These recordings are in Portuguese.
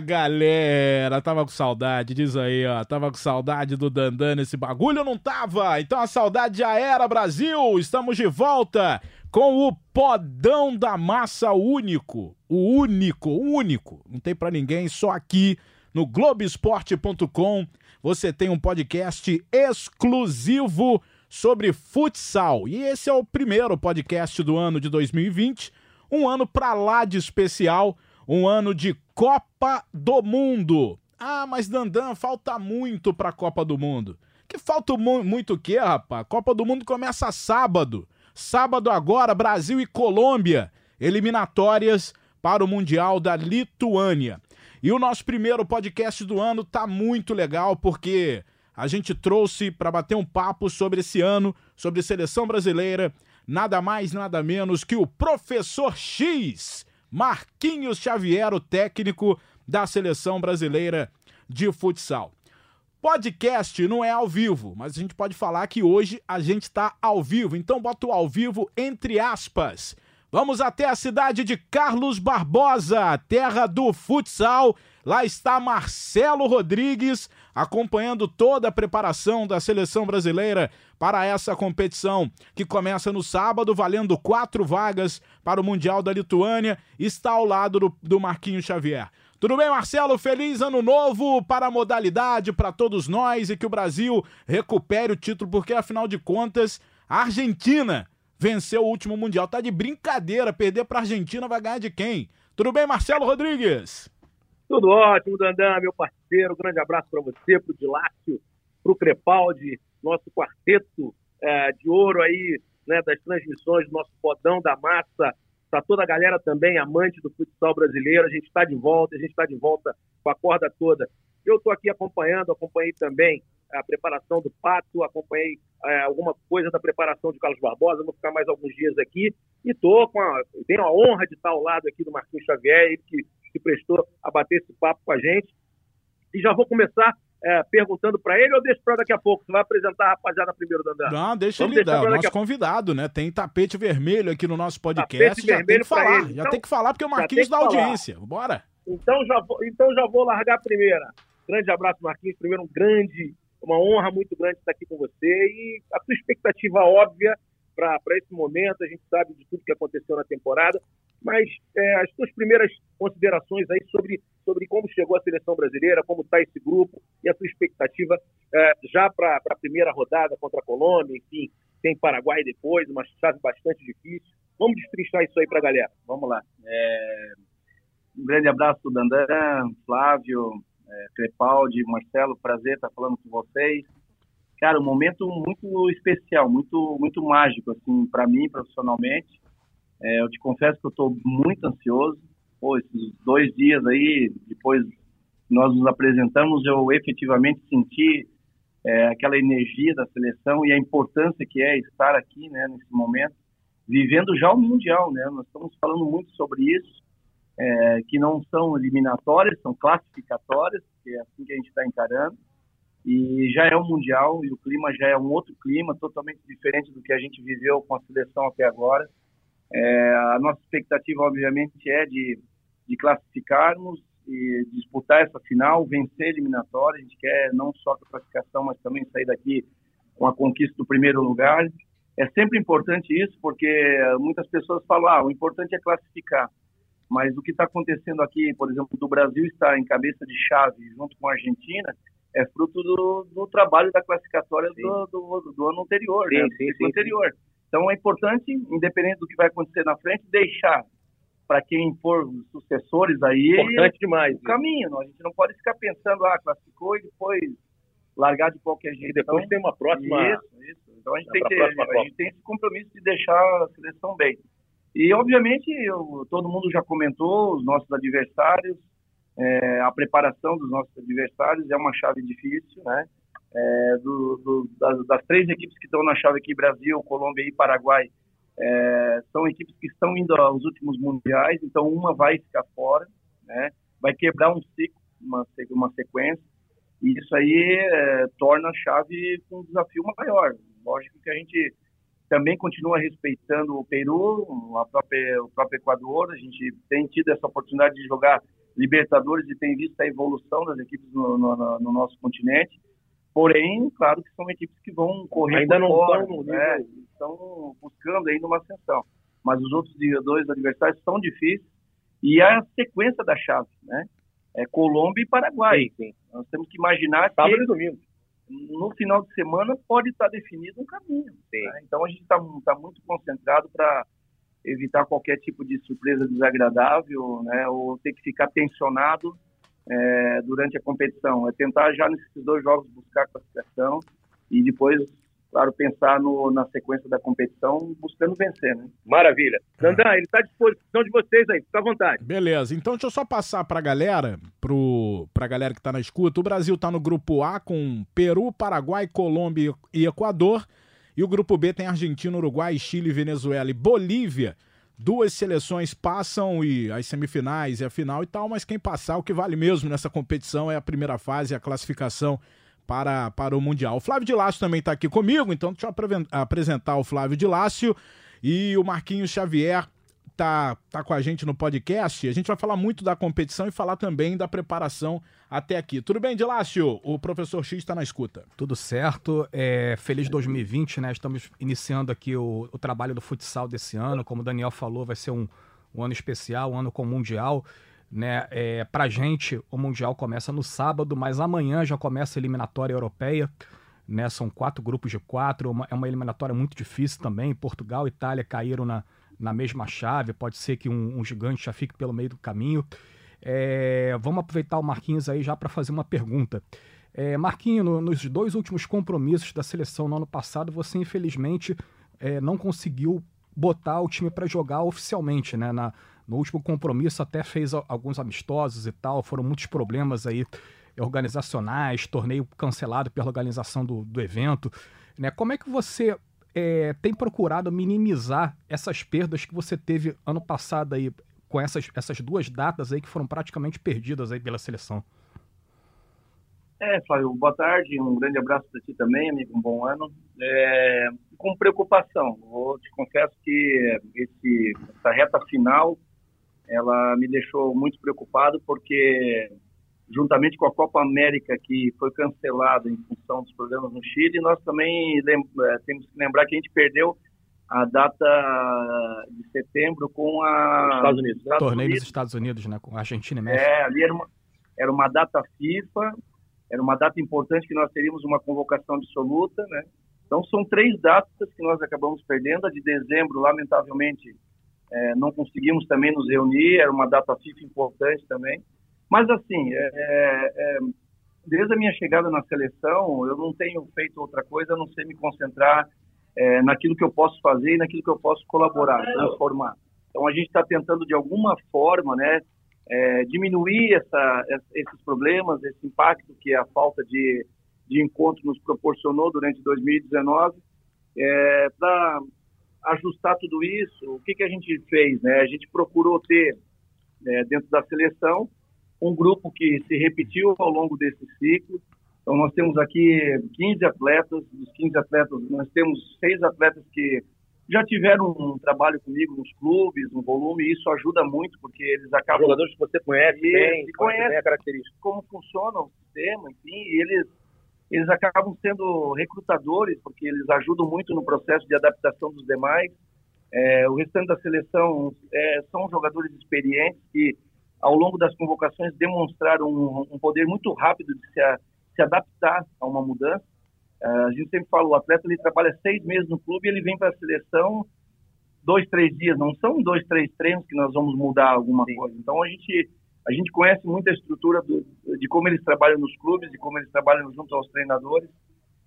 Galera, tava com saudade, diz aí, ó. Tava com saudade do Dandan nesse bagulho, não tava? Então a saudade já era, Brasil! Estamos de volta com o Podão da Massa Único. O único, o único. Não tem para ninguém, só aqui no Globoesporte.com você tem um podcast exclusivo sobre futsal. E esse é o primeiro podcast do ano de 2020, um ano pra lá de especial, um ano de Copa do Mundo. Ah, mas Dandan, falta muito pra Copa do Mundo. Que falta mu muito o quê, rapaz? Copa do Mundo começa sábado. Sábado agora, Brasil e Colômbia, eliminatórias para o Mundial da Lituânia. E o nosso primeiro podcast do ano tá muito legal porque a gente trouxe para bater um papo sobre esse ano, sobre seleção brasileira, nada mais, nada menos que o professor X, Marquinhos Xavier, o técnico da seleção brasileira de futsal. Podcast não é ao vivo, mas a gente pode falar que hoje a gente está ao vivo, então bota o ao vivo entre aspas. Vamos até a cidade de Carlos Barbosa, terra do futsal. Lá está Marcelo Rodrigues acompanhando toda a preparação da seleção brasileira para essa competição que começa no sábado, valendo quatro vagas para o Mundial da Lituânia. Está ao lado do, do Marquinhos Xavier. Tudo bem, Marcelo? Feliz ano novo para a modalidade, para todos nós e que o Brasil recupere o título, porque afinal de contas, a Argentina venceu o último Mundial. Tá de brincadeira, perder para a Argentina vai ganhar de quem? Tudo bem, Marcelo Rodrigues? Tudo ótimo, Dandan, meu parceiro. grande abraço para você, para o Dilácio, para o Crepaldi, nosso quarteto é, de ouro aí, né, das transmissões nosso podão da massa. Está toda a galera também amante do futsal brasileiro. A gente está de volta, a gente está de volta com a corda toda. Eu estou aqui acompanhando, acompanhei também a preparação do Pato, acompanhei é, alguma coisa da preparação de Carlos Barbosa, vou ficar mais alguns dias aqui e tô com a, tenho a honra de estar ao lado aqui do Marquinhos Xavier, ele que se prestou a bater esse papo com a gente. E já vou começar é, perguntando para ele ou deixa para daqui a pouco? Você vai apresentar a rapaziada primeiro, Dandão? Não, deixa Vamos ele dar, o nosso a... convidado, né? Tem tapete vermelho aqui no nosso podcast. Tapete já tem que falar, já então, tem que falar porque o Marquinhos dá audiência. Bora! Então já, vou, então já vou largar a primeira. Grande abraço, Marquinhos. Primeiro, um grande uma honra muito grande estar aqui com você e a sua expectativa óbvia para esse momento. A gente sabe de tudo que aconteceu na temporada, mas é, as suas primeiras considerações aí sobre, sobre como chegou a seleção brasileira, como está esse grupo e a sua expectativa é, já para a primeira rodada contra a Colômbia, enfim, tem Paraguai depois, uma chave bastante difícil. Vamos destrinchar isso aí para a galera. Vamos lá. É... Um grande abraço, Dandan, Flávio, é, Crepaldi, Marcelo, prazer estar falando com vocês. Cara, um momento muito especial, muito muito mágico assim para mim profissionalmente. É, eu te confesso que eu estou muito ansioso. Pô, esses dois dias aí, depois nós nos apresentamos, eu efetivamente senti é, aquela energia da seleção e a importância que é estar aqui, né, nesse momento, vivendo já o mundial, né? Nós estamos falando muito sobre isso é, que não são eliminatórias, são classificatórias, que é assim que a gente está encarando. E já é um mundial e o clima já é um outro clima, totalmente diferente do que a gente viveu com a seleção até agora. É, a nossa expectativa, obviamente, é de, de classificarmos e disputar essa final, vencer a eliminatória. A gente quer não só a classificação, mas também sair daqui com a conquista do primeiro lugar. É sempre importante isso, porque muitas pessoas falam: ah, o importante é classificar. Mas o que está acontecendo aqui, por exemplo, do Brasil estar em cabeça de chave junto com a Argentina, é fruto do, do trabalho da classificatória do, do, do, ano anterior, sim, né? sim, sim, anterior. Então é importante, independente do que vai acontecer na frente, deixar para quem for sucessores aí importante demais, o caminho. A gente não pode ficar pensando, ah, classificou e depois largar de qualquer jeito. E depois então, tem uma próxima. Isso, isso. Então a gente, tem, que, a gente tem esse compromisso de deixar a seleção bem. E, obviamente, eu, todo mundo já comentou, os nossos adversários, é, a preparação dos nossos adversários é uma chave difícil, né? É, do, do, das, das, três equipes que estão na chave aqui, Brasil, Colômbia e Paraguai, é, são equipes que estão indo aos últimos mundiais, então uma vai ficar fora, né? Vai quebrar um ciclo, uma, uma sequência, e isso aí é, torna a chave um desafio maior. Lógico que a gente também continua respeitando o Peru, a própria, o próprio Equador. A gente tem tido essa oportunidade de jogar Libertadores e tem visto a evolução das equipes no, no, no nosso continente. Porém, claro que são equipes que vão correr ainda não fora, estão né? estão buscando ainda uma ascensão. Mas os outros dois adversários são difíceis e a sequência da chave, né? É Colômbia e Paraguai. Sim, sim. Nós temos que imaginar Sábado que e domingo. no final de semana pode estar definido um caminho. né? Então a gente está tá muito concentrado para evitar qualquer tipo de surpresa desagradável, né? Ou ter que ficar tensionado é, durante a competição. É tentar já nesses dois jogos buscar a classificação e depois, claro, pensar no, na sequência da competição buscando vencer, né? Maravilha. Dandan, ele está à disposição de vocês aí, fica à vontade. Beleza, então deixa eu só passar pra galera, pro, pra galera que tá na escuta. O Brasil tá no grupo A com Peru, Paraguai, Colômbia e Equador. E o grupo B tem Argentina, Uruguai, Chile, Venezuela e Bolívia. Duas seleções passam e as semifinais e a final e tal, mas quem passar, o que vale mesmo nessa competição é a primeira fase, a classificação para, para o Mundial. O Flávio de Lácio também está aqui comigo, então deixa eu apresentar o Flávio de Lácio e o Marquinhos Xavier tá, tá com a gente no podcast. A gente vai falar muito da competição e falar também da preparação até aqui. Tudo bem, Dilácio? O professor X está na escuta. Tudo certo. É, feliz 2020, né? Estamos iniciando aqui o, o trabalho do futsal desse ano. Como o Daniel falou, vai ser um, um ano especial, um ano com o Mundial. Né? É, gente, o Mundial começa no sábado, mas amanhã já começa a eliminatória europeia. Né? São quatro grupos de quatro. Uma- é uma eliminatória muito difícil também. Portugal e Itália caíram na, na mesma chave. Pode ser que um, um gigante já fique pelo meio do caminho. É, vamos aproveitar o Marquinhos aí já para fazer uma pergunta. É, Marquinhos, no- nos dois últimos compromissos da seleção no ano passado, você infelizmente é, não conseguiu botar o time para jogar oficialmente, né? Na- no último compromisso até fez alguns amistosos e tal, foram muitos problemas aí organizacionais, torneio cancelado pela organização do, do evento. Né? Como é que você é, tem procurado minimizar essas perdas que você teve ano passado aí, com essas, essas duas datas aí que foram praticamente perdidas aí pela seleção? É, Flávio, boa tarde, um grande abraço para ti também, amigo, um bom ano. É, com preocupação, eu te confesso que esse, essa reta final, ela me deixou muito preocupado, porque juntamente com a Copa América, que foi cancelada em função dos problemas no Chile, nós também eh, temos que lembrar que a gente perdeu a data de setembro com a... Estados Unidos, né? Torneio nos Estados Unidos, né? Com Argentina e México. É, ali era uma, era uma data FIFA, era uma data importante que nós teríamos uma convocação absoluta, né? Então são três datas que nós acabamos perdendo. A de dezembro, lamentavelmente, é, não conseguimos também nos reunir, era uma data FIFA importante também. Mas assim, é, é, desde a minha chegada na seleção, eu não tenho feito outra coisa a não ser me concentrar é, naquilo que eu posso fazer e naquilo que eu posso colaborar, transformar. Então a gente está tentando de alguma forma, né, é, diminuir essa, esses problemas, esse impacto que a falta de, de encontro nos proporcionou durante 2019, é, para ajustar tudo isso. O que, que a gente fez? Né? A gente procurou ter é, dentro da seleção um grupo que se repetiu ao longo desse ciclo. Então nós temos aqui 15 atletas, dos 15 atletas nós temos seis atletas que já tiveram um trabalho comigo nos clubes, um volume, e isso ajuda muito, porque eles acabam... Jogadores que você conhece Isso, bem, e conhece bem a característica. como funciona o sistema, enfim, e eles, eles acabam sendo recrutadores, porque eles ajudam muito no processo de adaptação dos demais. É, o restante da seleção é, são jogadores experientes que, ao longo das convocações, demonstraram um, um poder muito rápido de se, se adaptar a uma mudança. É, a gente sempre fala, o atleta ele trabalha seis meses no clube e ele vem para a seleção dois, três dias. Não são dois, três treinos que nós vamos mudar alguma coisa. Então a gente a gente conhece muito a estrutura do, de como eles trabalham nos clubes, de como eles trabalham junto aos treinadores.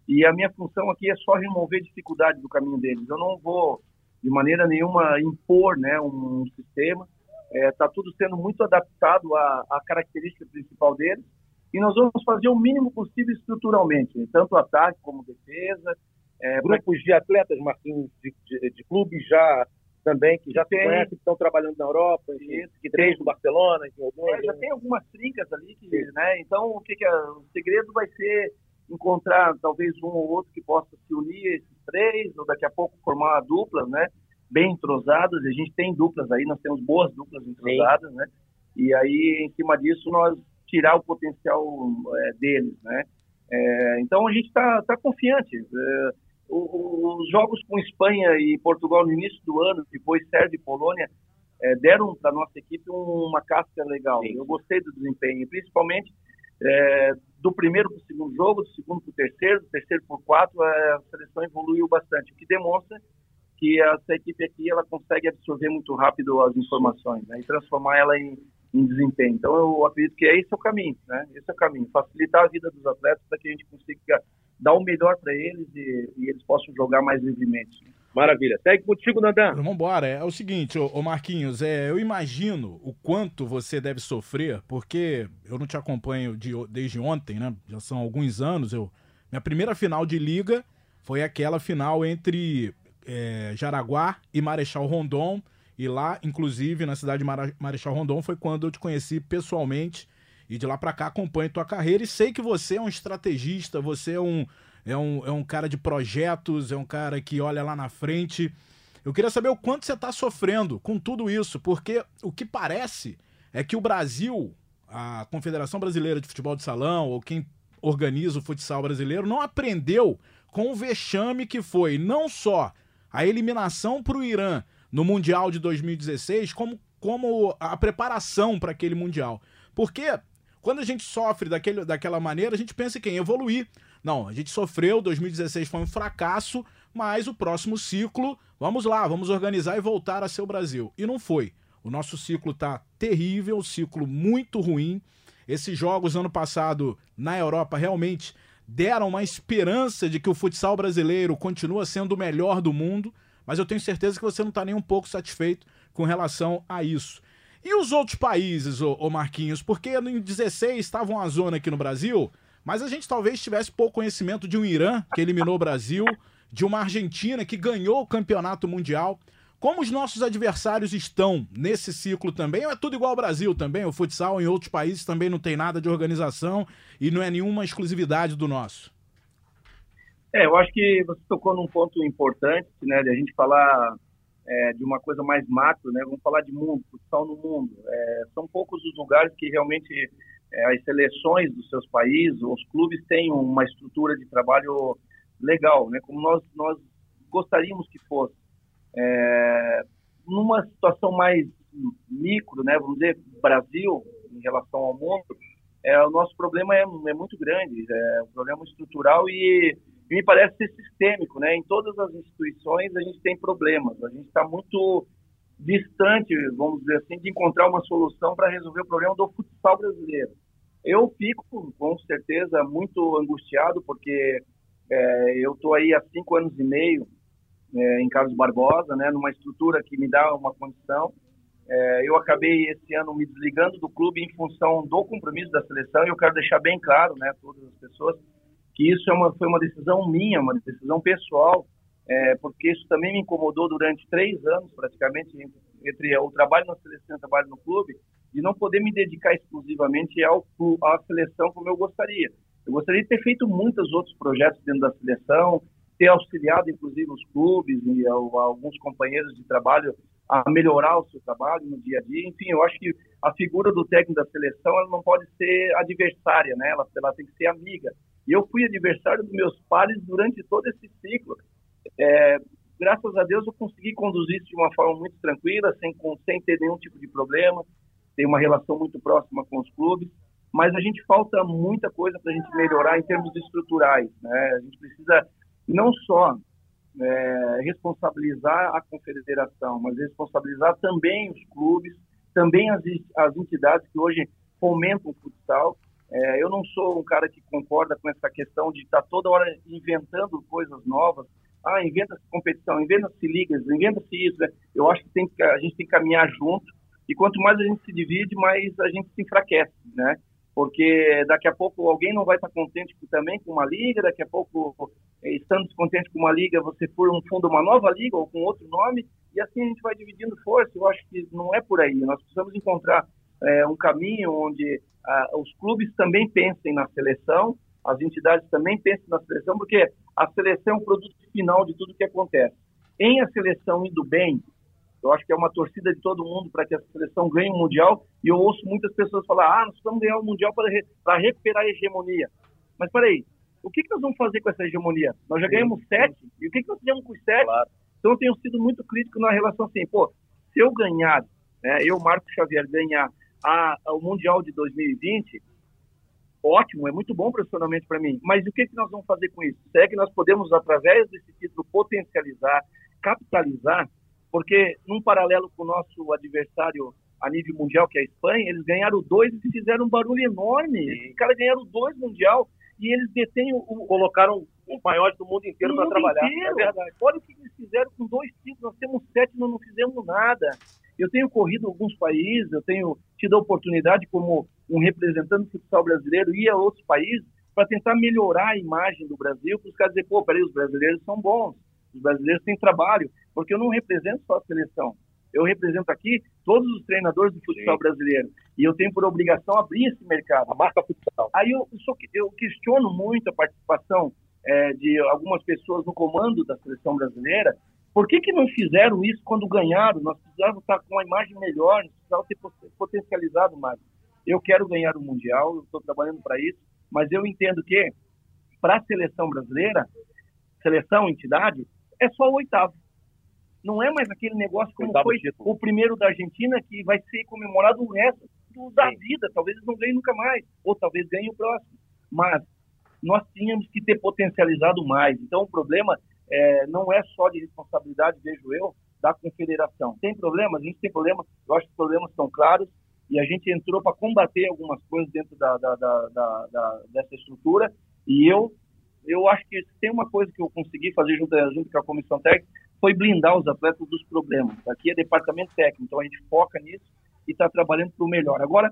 E a minha função aqui é só remover dificuldade do caminho deles. Eu não vou de maneira nenhuma impor, né, um sistema. Está é, tudo sendo muito adaptado à, à característica principal deles e nós vamos fazer o mínimo possível estruturalmente, tanto ataque como defesa. É, Grupos de atletas, Marquinhos, de, de, de, clubes já também, que já tem, conhecem, que estão trabalhando na Europa, isso, que tem no Barcelona, em alguns, é, já tem algumas trincas ali, que, né? Então, o que, que é, o segredo vai ser encontrar talvez um ou outro que possa se unir a esses três, ou daqui a pouco formar uma dupla, né? Bem entrosadas. A gente tem duplas aí, nós temos boas duplas entrosadas, Sim. né? e aí, em cima disso, nós tirar o potencial é, deles, né? É, então, a gente está tá confiante. É, os jogos com Espanha e Portugal no início do ano, depois Sérvia e Polônia, é, deram para nossa equipe uma casca legal. Sim. Eu gostei do desempenho, principalmente é, do primeiro para o segundo jogo, do segundo para o terceiro, do terceiro para o quarto, a seleção evoluiu bastante, o que demonstra que essa equipe aqui ela consegue absorver muito rápido as informações né, e transformar ela em, em desempenho. Então eu acredito que esse é o caminho, né? Esse é o caminho, facilitar a vida dos atletas para que a gente consiga dar o melhor para eles e, e, eles possam jogar mais livremente. Maravilha. Segue contigo, Nandan. Vamos embora. É o seguinte, ô, Marquinhos, é, eu imagino o quanto você deve sofrer, porque eu não te acompanho de, desde ontem, né? Já são alguns anos. Eu, minha primeira final de liga foi aquela final entre é, Jaraguá e Marechal Rondon. E lá, inclusive, na cidade de Marechal Rondon, foi quando eu te conheci pessoalmente. E de lá para cá acompanho tua carreira e sei que você é um estrategista, você é um, é um, é um cara de projetos, é um cara que olha lá na frente. Eu queria saber o quanto você está sofrendo com tudo isso, porque o que parece é que o Brasil, a Confederação Brasileira de Futebol de Salão, ou quem organiza o futsal brasileiro, não aprendeu com o vexame que foi não só a eliminação para o Irã no Mundial de 2016, como, como a preparação para aquele Mundial. Porque quando a gente sofre daquele, daquela maneira, a gente pensa em evoluir. Não, a gente sofreu, 2016 foi um fracasso, mas o próximo ciclo, vamos lá, vamos organizar e voltar a ser o Brasil. E não foi. O nosso ciclo tá terrível, ciclo muito ruim. Esses jogos ano passado na Europa realmente deram uma esperança de que o futsal brasileiro continua sendo o melhor do mundo, mas eu tenho certeza que você não está nem um pouco satisfeito com relação a isso. E os outros países, ô, Marquinhos? Porque em 16 estava uma zona aqui no Brasil, mas a gente talvez tivesse pouco conhecimento de um Irã que eliminou o Brasil, de uma Argentina que ganhou o campeonato mundial. Como os nossos adversários estão nesse ciclo também? Ou é tudo igual ao Brasil também? O futsal em outros países também não tem nada de organização e não é nenhuma exclusividade do nosso? É, eu acho que você tocou num ponto importante, né, de a gente falar é, de uma coisa mais macro, né? Vamos falar de mundo, futsal no mundo. É, são poucos os lugares que realmente é, as seleções dos seus países, os clubes têm uma estrutura de trabalho legal, né? Como nós nós gostaríamos que fosse. É, numa situação mais micro, né? Vamos dizer Brasil em relação ao mundo, é, o nosso problema é, é muito grande, é um problema estrutural e e me parece ser sistêmico, né? Em todas as instituições a gente tem problemas, a gente está muito distante, vamos dizer assim, de encontrar uma solução para resolver o problema do futsal brasileiro. Eu fico, com certeza, muito angustiado, porque é, eu estou aí há cinco anos e meio é, em Carlos Barbosa, né, numa estrutura que me dá uma condição. É, eu acabei esse ano me desligando do clube em função do compromisso da seleção e eu quero deixar bem claro, né, todas as pessoas, que isso é uma, foi uma decisão minha, uma decisão pessoal, é, porque isso também me incomodou durante três anos, praticamente, entre, o trabalho na seleção e o trabalho no clube, de não poder me dedicar exclusivamente ao, à seleção como eu gostaria. Eu gostaria de ter feito muitos outros projetos dentro da seleção, ter auxiliado, inclusive, os clubes e alguns companheiros de trabalho a melhorar o seu trabalho no dia a dia. Enfim, eu acho que a figura do técnico da seleção ela não pode ser adversária, né? ela, ela tem que ser amiga. E eu fui adversário dos meus pares durante todo esse ciclo. É, graças a Deus eu consegui conduzir isso de uma forma muito tranquila, sem, sem ter nenhum tipo de problema. Tenho uma relação muito próxima com os clubes, mas a gente falta muita coisa para a gente melhorar em termos estruturais. Né? A gente precisa não só é, responsabilizar a confederação, mas responsabilizar também os clubes, também as, as entidades que hoje fomentam o futsal é, eu não sou um cara que concorda com essa questão de estar tá toda hora inventando coisas novas. Ah, inventa-se competição, inventa-se ligas, inventa-se isso. Né? Eu acho que, tem que a gente tem que caminhar junto. E quanto mais a gente se divide, mais a gente se enfraquece, né? Porque daqui a pouco alguém não vai estar contente também com uma liga, daqui a pouco, eh, estando descontente com uma liga, você for um fundo uma nova liga ou com outro nome, e assim a gente vai dividindo força. Eu acho que não é por aí. Nós precisamos encontrar é, um caminho onde ah, os clubes também pensem na seleção, as entidades também pensem na seleção, porque a seleção é um produto final de tudo que acontece. Em a seleção indo bem, Eu acho que é uma torcida de todo mundo para que a seleção ganhe o Mundial. E eu ouço muitas pessoas falar: ah, nós precisamos ganhar o Mundial para, re recuperar a hegemonia. Mas peraí, o que, que nós vamos fazer com essa hegemonia? Nós já ganhamos sete, e o que, que nós fizemos com os sete? Claro. Então eu tenho sido muito crítico na relação assim: pô, se eu ganhar, né, eu, Marcos Xavier, ganhar a, o Mundial de 2020, ótimo, é muito bom profissionalmente para mim. Mas o que, que nós vamos fazer com isso? Será que nós podemos, através desse título, potencializar, capitalizar? Porque, num paralelo com o nosso adversário a nível mundial, que é a Espanha, eles ganharam dois e fizeram um barulho enorme. Os caras ganharam dois mundial e eles detêm o. Colocaram os maiores do mundo inteiro para trabalhar. Inteiro. É verdade. Olha o que eles fizeram com dois títulos. Nós temos sete, nós não fizemos nada. Eu tenho corrido alguns países, eu tenho tido a oportunidade como um representante do futsal brasileiro ir a outros países para tentar melhorar a imagem do Brasil, para os caras dizer, pô, peraí, os brasileiros são bons, os brasileiros têm trabalho, porque eu não represento só a seleção. Eu represento aqui todos os treinadores do futsal Sim. brasileiro. E eu tenho por obrigação abrir esse mercado. A marca futsal. Aí eu, eu questiono muito a participação é, de algumas pessoas no comando da seleção brasileira, por que, que não fizeram isso quando ganharam? Nós precisávamos estar com uma imagem melhor, nós precisávamos ter potencializado mais. Eu quero ganhar o Mundial, eu estou trabalhando para isso, mas eu entendo que para a seleção brasileira, seleção, entidade, é só o oitavo. Não é mais aquele negócio como oitavo foi título. o primeiro da Argentina, que vai ser comemorado o resto da Sim. vida. Talvez eles não ganhem nunca mais, ou talvez ganhem o próximo. Mas nós tínhamos que ter potencializado mais. Então, o problema é, não é só de responsabilidade, vejo eu, da confederação. Tem problemas? A gente tem problemas, eu acho que os problemas estão claros e a gente entrou para combater algumas coisas dentro da, da, da, da, dessa estrutura e eu eu acho que tem uma coisa que eu consegui fazer junto, junto com a comissão técnica foi blindar os atletas dos problemas. Aqui é departamento técnico, então a gente foca nisso e está trabalhando para o melhor. Agora,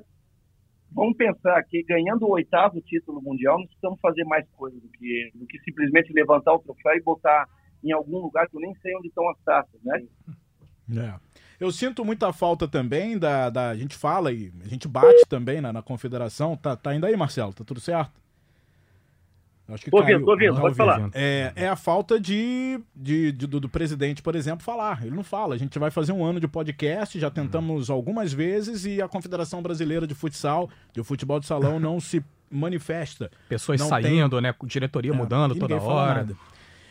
vamos pensar que ganhando o oitavo título mundial, nós precisamos fazer mais coisas do que, do que simplesmente levantar o troféu e botar em algum lugar que eu nem sei onde estão as taças, né? É. Eu sinto muita falta também da, da. A gente fala e a gente bate também na, na confederação. Tá, tá indo aí, Marcelo? Tá tudo certo? Acho que tô caiu, tô ouvindo, pode falar. É, é a falta de, de, de do, do, presidente, por exemplo, falar. Ele não fala. A gente vai fazer um ano de podcast, já tentamos algumas vezes e a Confederação Brasileira de Futsal, de futebol de salão, não se manifesta. Pessoas saindo, tem... né? Diretoria é, mudando toda hora.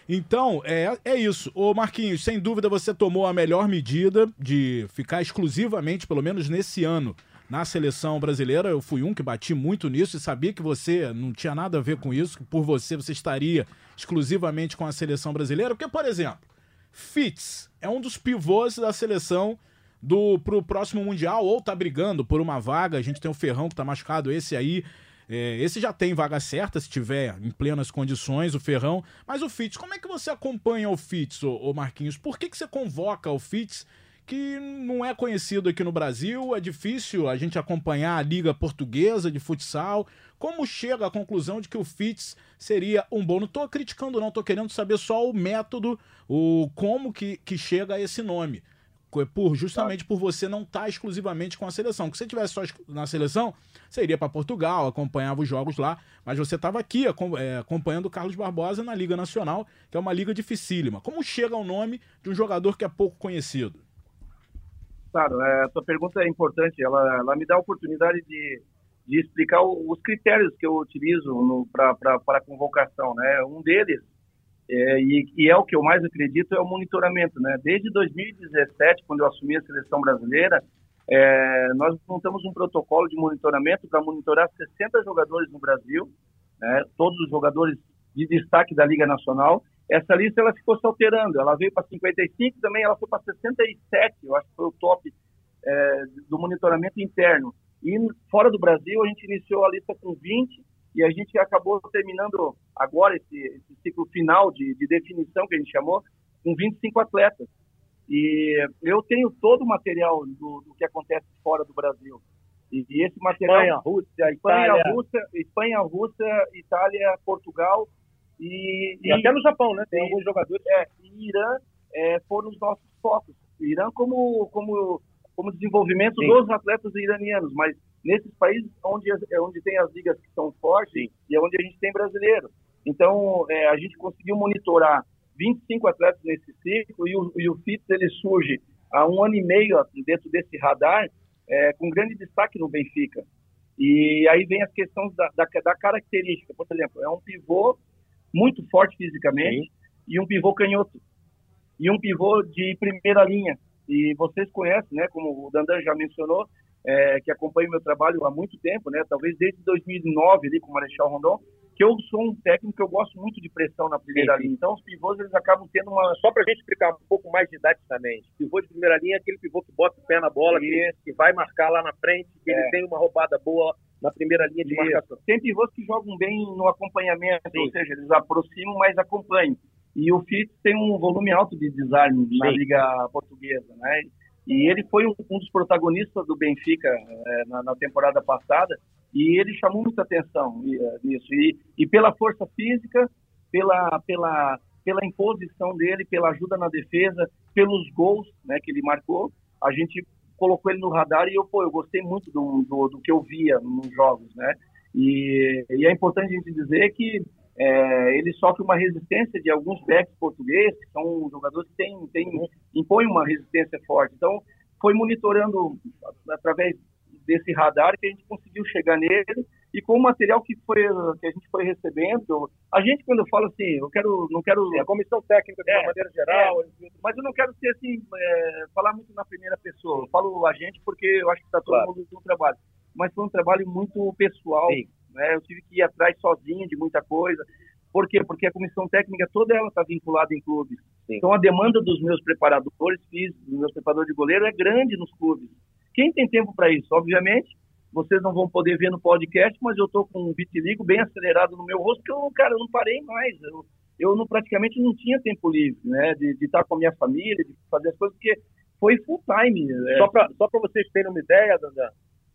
Então, é, é isso. Ô Marquinhos, sem dúvida você tomou a melhor medida de ficar exclusivamente, pelo menos nesse ano, na seleção brasileira. Eu fui um que bati muito nisso e sabia que você não tinha nada a ver com isso, que por você você estaria exclusivamente com a seleção brasileira. Porque, por exemplo, Fitz é um dos pivôs da seleção do pro próximo Mundial, ou tá brigando por uma vaga. A gente tem o Ferrão que tá machucado, esse aí. É, esse já tem vaga certa, se tiver em plenas condições, o Ferrão. Mas o Fitz, como é que você acompanha o Fitz, ô, ô Marquinhos? Por que, que você convoca o Fitz que não é conhecido aqui no Brasil, é difícil a gente acompanhar a Liga Portuguesa de futsal. Como chega à conclusão de que o FITS seria um bom? Não estou criticando, não, estou querendo saber só o método, o como que, que chega a esse nome. Por, justamente por você não estar tá exclusivamente com a seleção. Que se você tivesse só na seleção, você iria para Portugal, acompanhava os jogos lá, mas você estava aqui é, acompanhando o Carlos Barbosa na Liga Nacional, que é uma liga dificílima. Como chega ao nome de um jogador que é pouco conhecido? Claro, é, a sua pergunta é importante. Ela, ela me dá a oportunidade de, de explicar os critérios que eu utilizo para a convocação. Né? Um deles, é, e, e, é o que eu mais acredito, é o monitoramento. Né? Desde 2017, quando eu assumi a seleção brasileira, é, nós montamos um protocolo de monitoramento para monitorar 60 jogadores no Brasil, né? todos os jogadores de destaque da Liga Nacional, essa lista ela ficou se alterando. Ela veio para 55, também ela foi para 67, eu acho que foi o top é, do monitoramento interno. E fora do Brasil, a gente iniciou a lista com 20 e a gente acabou terminando agora esse, esse ciclo final de, de, definição que a gente chamou, com 25 atletas. E eu tenho todo o material do, do que acontece fora do Brasil. E, e esse material. Espanha, Rússia, Espanha, Itália. Rússia, Espanha, Rússia, Itália, Portugal e, e, e até no Japão, né? Tem alguns jogadores. É, e Irã é, foram os nossos focos. Irã como, como, como desenvolvimento Sim. dos atletas iranianos, mas nesses países onde, é onde tem as ligas que são fortes Sim. e é onde a gente tem brasileiro. Então, é, a gente conseguiu monitorar 25 atletas nesse ciclo e o, e o FITS ele surge há um ano e meio dentro desse radar, é, com grande destaque no Benfica. E aí vem as questões da, da, da característica. Por exemplo, é um pivô muito forte fisicamente Sim. e um pivô canhoto. E um pivô de primeira linha. E vocês conhecem, né, como o Dandan já mencionou, é, que acompanha o meu trabalho há muito tempo, né, talvez desde 2009 ali com o Marechal Rondon, que eu sou um técnico que eu gosto muito de pressão na primeira Sim. linha. Então, os pivôs, eles acabam tendo uma... Só para a gente explicar um pouco mais didaticamente. Pivô de primeira linha é aquele pivô que bota o pé na bola, que, que, vai marcar lá na frente, que é. ele tem uma roubada boa na primeira linha de Isso. marcação. Tem pivôs que jogam bem no acompanhamento, Sim. ou seja, eles aproximam, mas acompanham. E o Fitz tem um volume alto de desarme na Liga Portuguesa, né? E ele foi um, um dos protagonistas do Benfica é, na, na temporada passada, e ele chamou muita atenção eh, nisso. E, e pela força física, pela, pela, pela imposição dele, pela ajuda na defesa, pelos gols né, que ele marcou, a gente colocou ele no radar e eu, pô, eu gostei muito do, do, do que eu via nos jogos, né? E, e, é importante a gente dizer que é, ele sofre uma resistência de alguns backs portugueses, que são jogadores que têm, têm, impõem uma resistência forte. Então, foi monitorando através desse radar que a gente conseguiu chegar nele e com o material que foi que a gente foi recebendo a gente quando eu falo assim eu quero não quero Sim, a comissão técnica de é, uma maneira geral é, mas eu não quero ser assim é, falar muito na primeira pessoa. Eu falo a gente porque eu acho que está todo claro. mundo no trabalho. Mas foi um trabalho muito pessoal né eu tive que ir atrás sozinho de muita coisa por quê? Porque a comissão técnica toda ela está vinculada em clubes. Sim. Então a demanda dos meus preparadores físicos, dos meus preparadores de goleiro é grande nos clubes. Quem tem tempo para isso? Obviamente, vocês não vão poder ver no podcast, mas eu estou com um vitiligo bem acelerado no meu rosto, porque eu, cara, eu não parei mais. Eu, eu não, praticamente não tinha tempo livre, né? De, de estar com a minha família, de fazer as coisas, porque foi full time. É. Só para só vocês terem uma ideia, Dandan,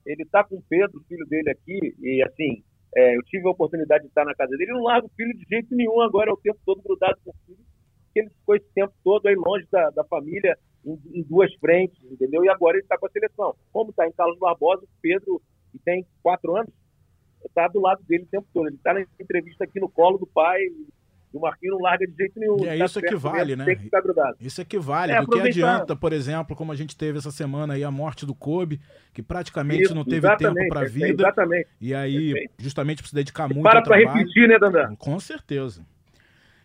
ele está com o Pedro, filho dele aqui, e assim, é, eu tive a oportunidade de estar na casa dele, ele não larga o filho de jeito nenhum, agora é o tempo todo grudado com o filho, porque ele ficou esse tempo todo aí longe da, da família, em, em duas frentes, entendeu? E agora ele está com a seleção. Como está em Carlos Barbosa, o Pedro, que tem quatro anos, está do lado dele o tempo todo. Ele está na entrevista aqui no colo do pai, o Marquinhos não larga de jeito nenhum. E é tá isso que vale, né? Isso é que vale. É, do que adianta, por exemplo, como a gente teve essa semana aí, a morte do Kobe, que praticamente isso, não teve tempo para vida. Exatamente. E aí, justamente para se dedicar muito para para repetir, né, Dandan? Com certeza.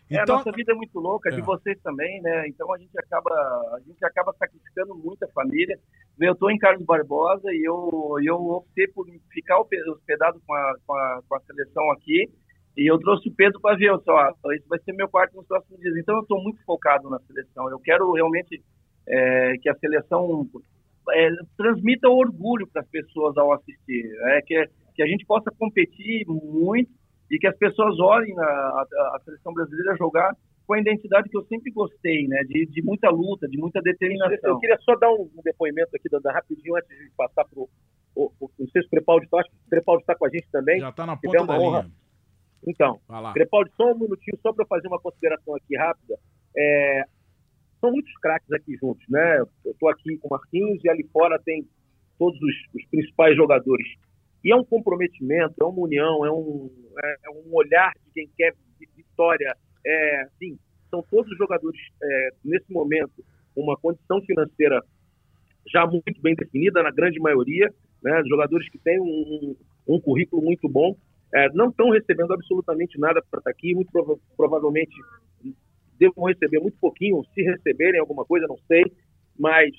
É, então, a nossa vida é muito louca, é. de vocês também, né? Então a gente acaba, a gente acaba sacrificando muita família. Eu estou em Carlos Barbosa e eu, eu optei por ficar hospedado com a, com a, com a seleção aqui. E eu trouxe o Pedro para ver, só, esse vai ser meu quarto nos próximos dias. Então eu estou muito focado na seleção. Eu quero realmente é, que a seleção é, transmita orgulho para as pessoas ao assistir. É, que, que a gente possa competir muito e que as pessoas olhem a, a, a, seleção brasileira jogar com a identidade que eu sempre gostei, né? De, de muita luta, de muita determinação. Eu queria só dar um, depoimento aqui, Danda, rapidinho, antes de passar para o. Não sei se o Crepaldi está, acho que o Crepaldi está com a gente também. Já está na ponta da honra. linha. Então, Crepaldi, só um minutinho, só para fazer uma consideração aqui rápida. É, são muitos craques aqui juntos, né? Eu estou aqui com o Marquinhos e ali fora tem todos os, os principais jogadores. E é um comprometimento, é uma união, é um, é, é um olhar de quem quer vitória. É, sim, são todos os jogadores, é, nesse momento, uma condição financeira já muito bem definida, na grande maioria, né, jogadores que têm um, um currículo muito bom, é, não estão recebendo absolutamente nada para estar aqui, muito prova provavelmente devam receber muito pouquinho, se receberem alguma coisa, não sei, mas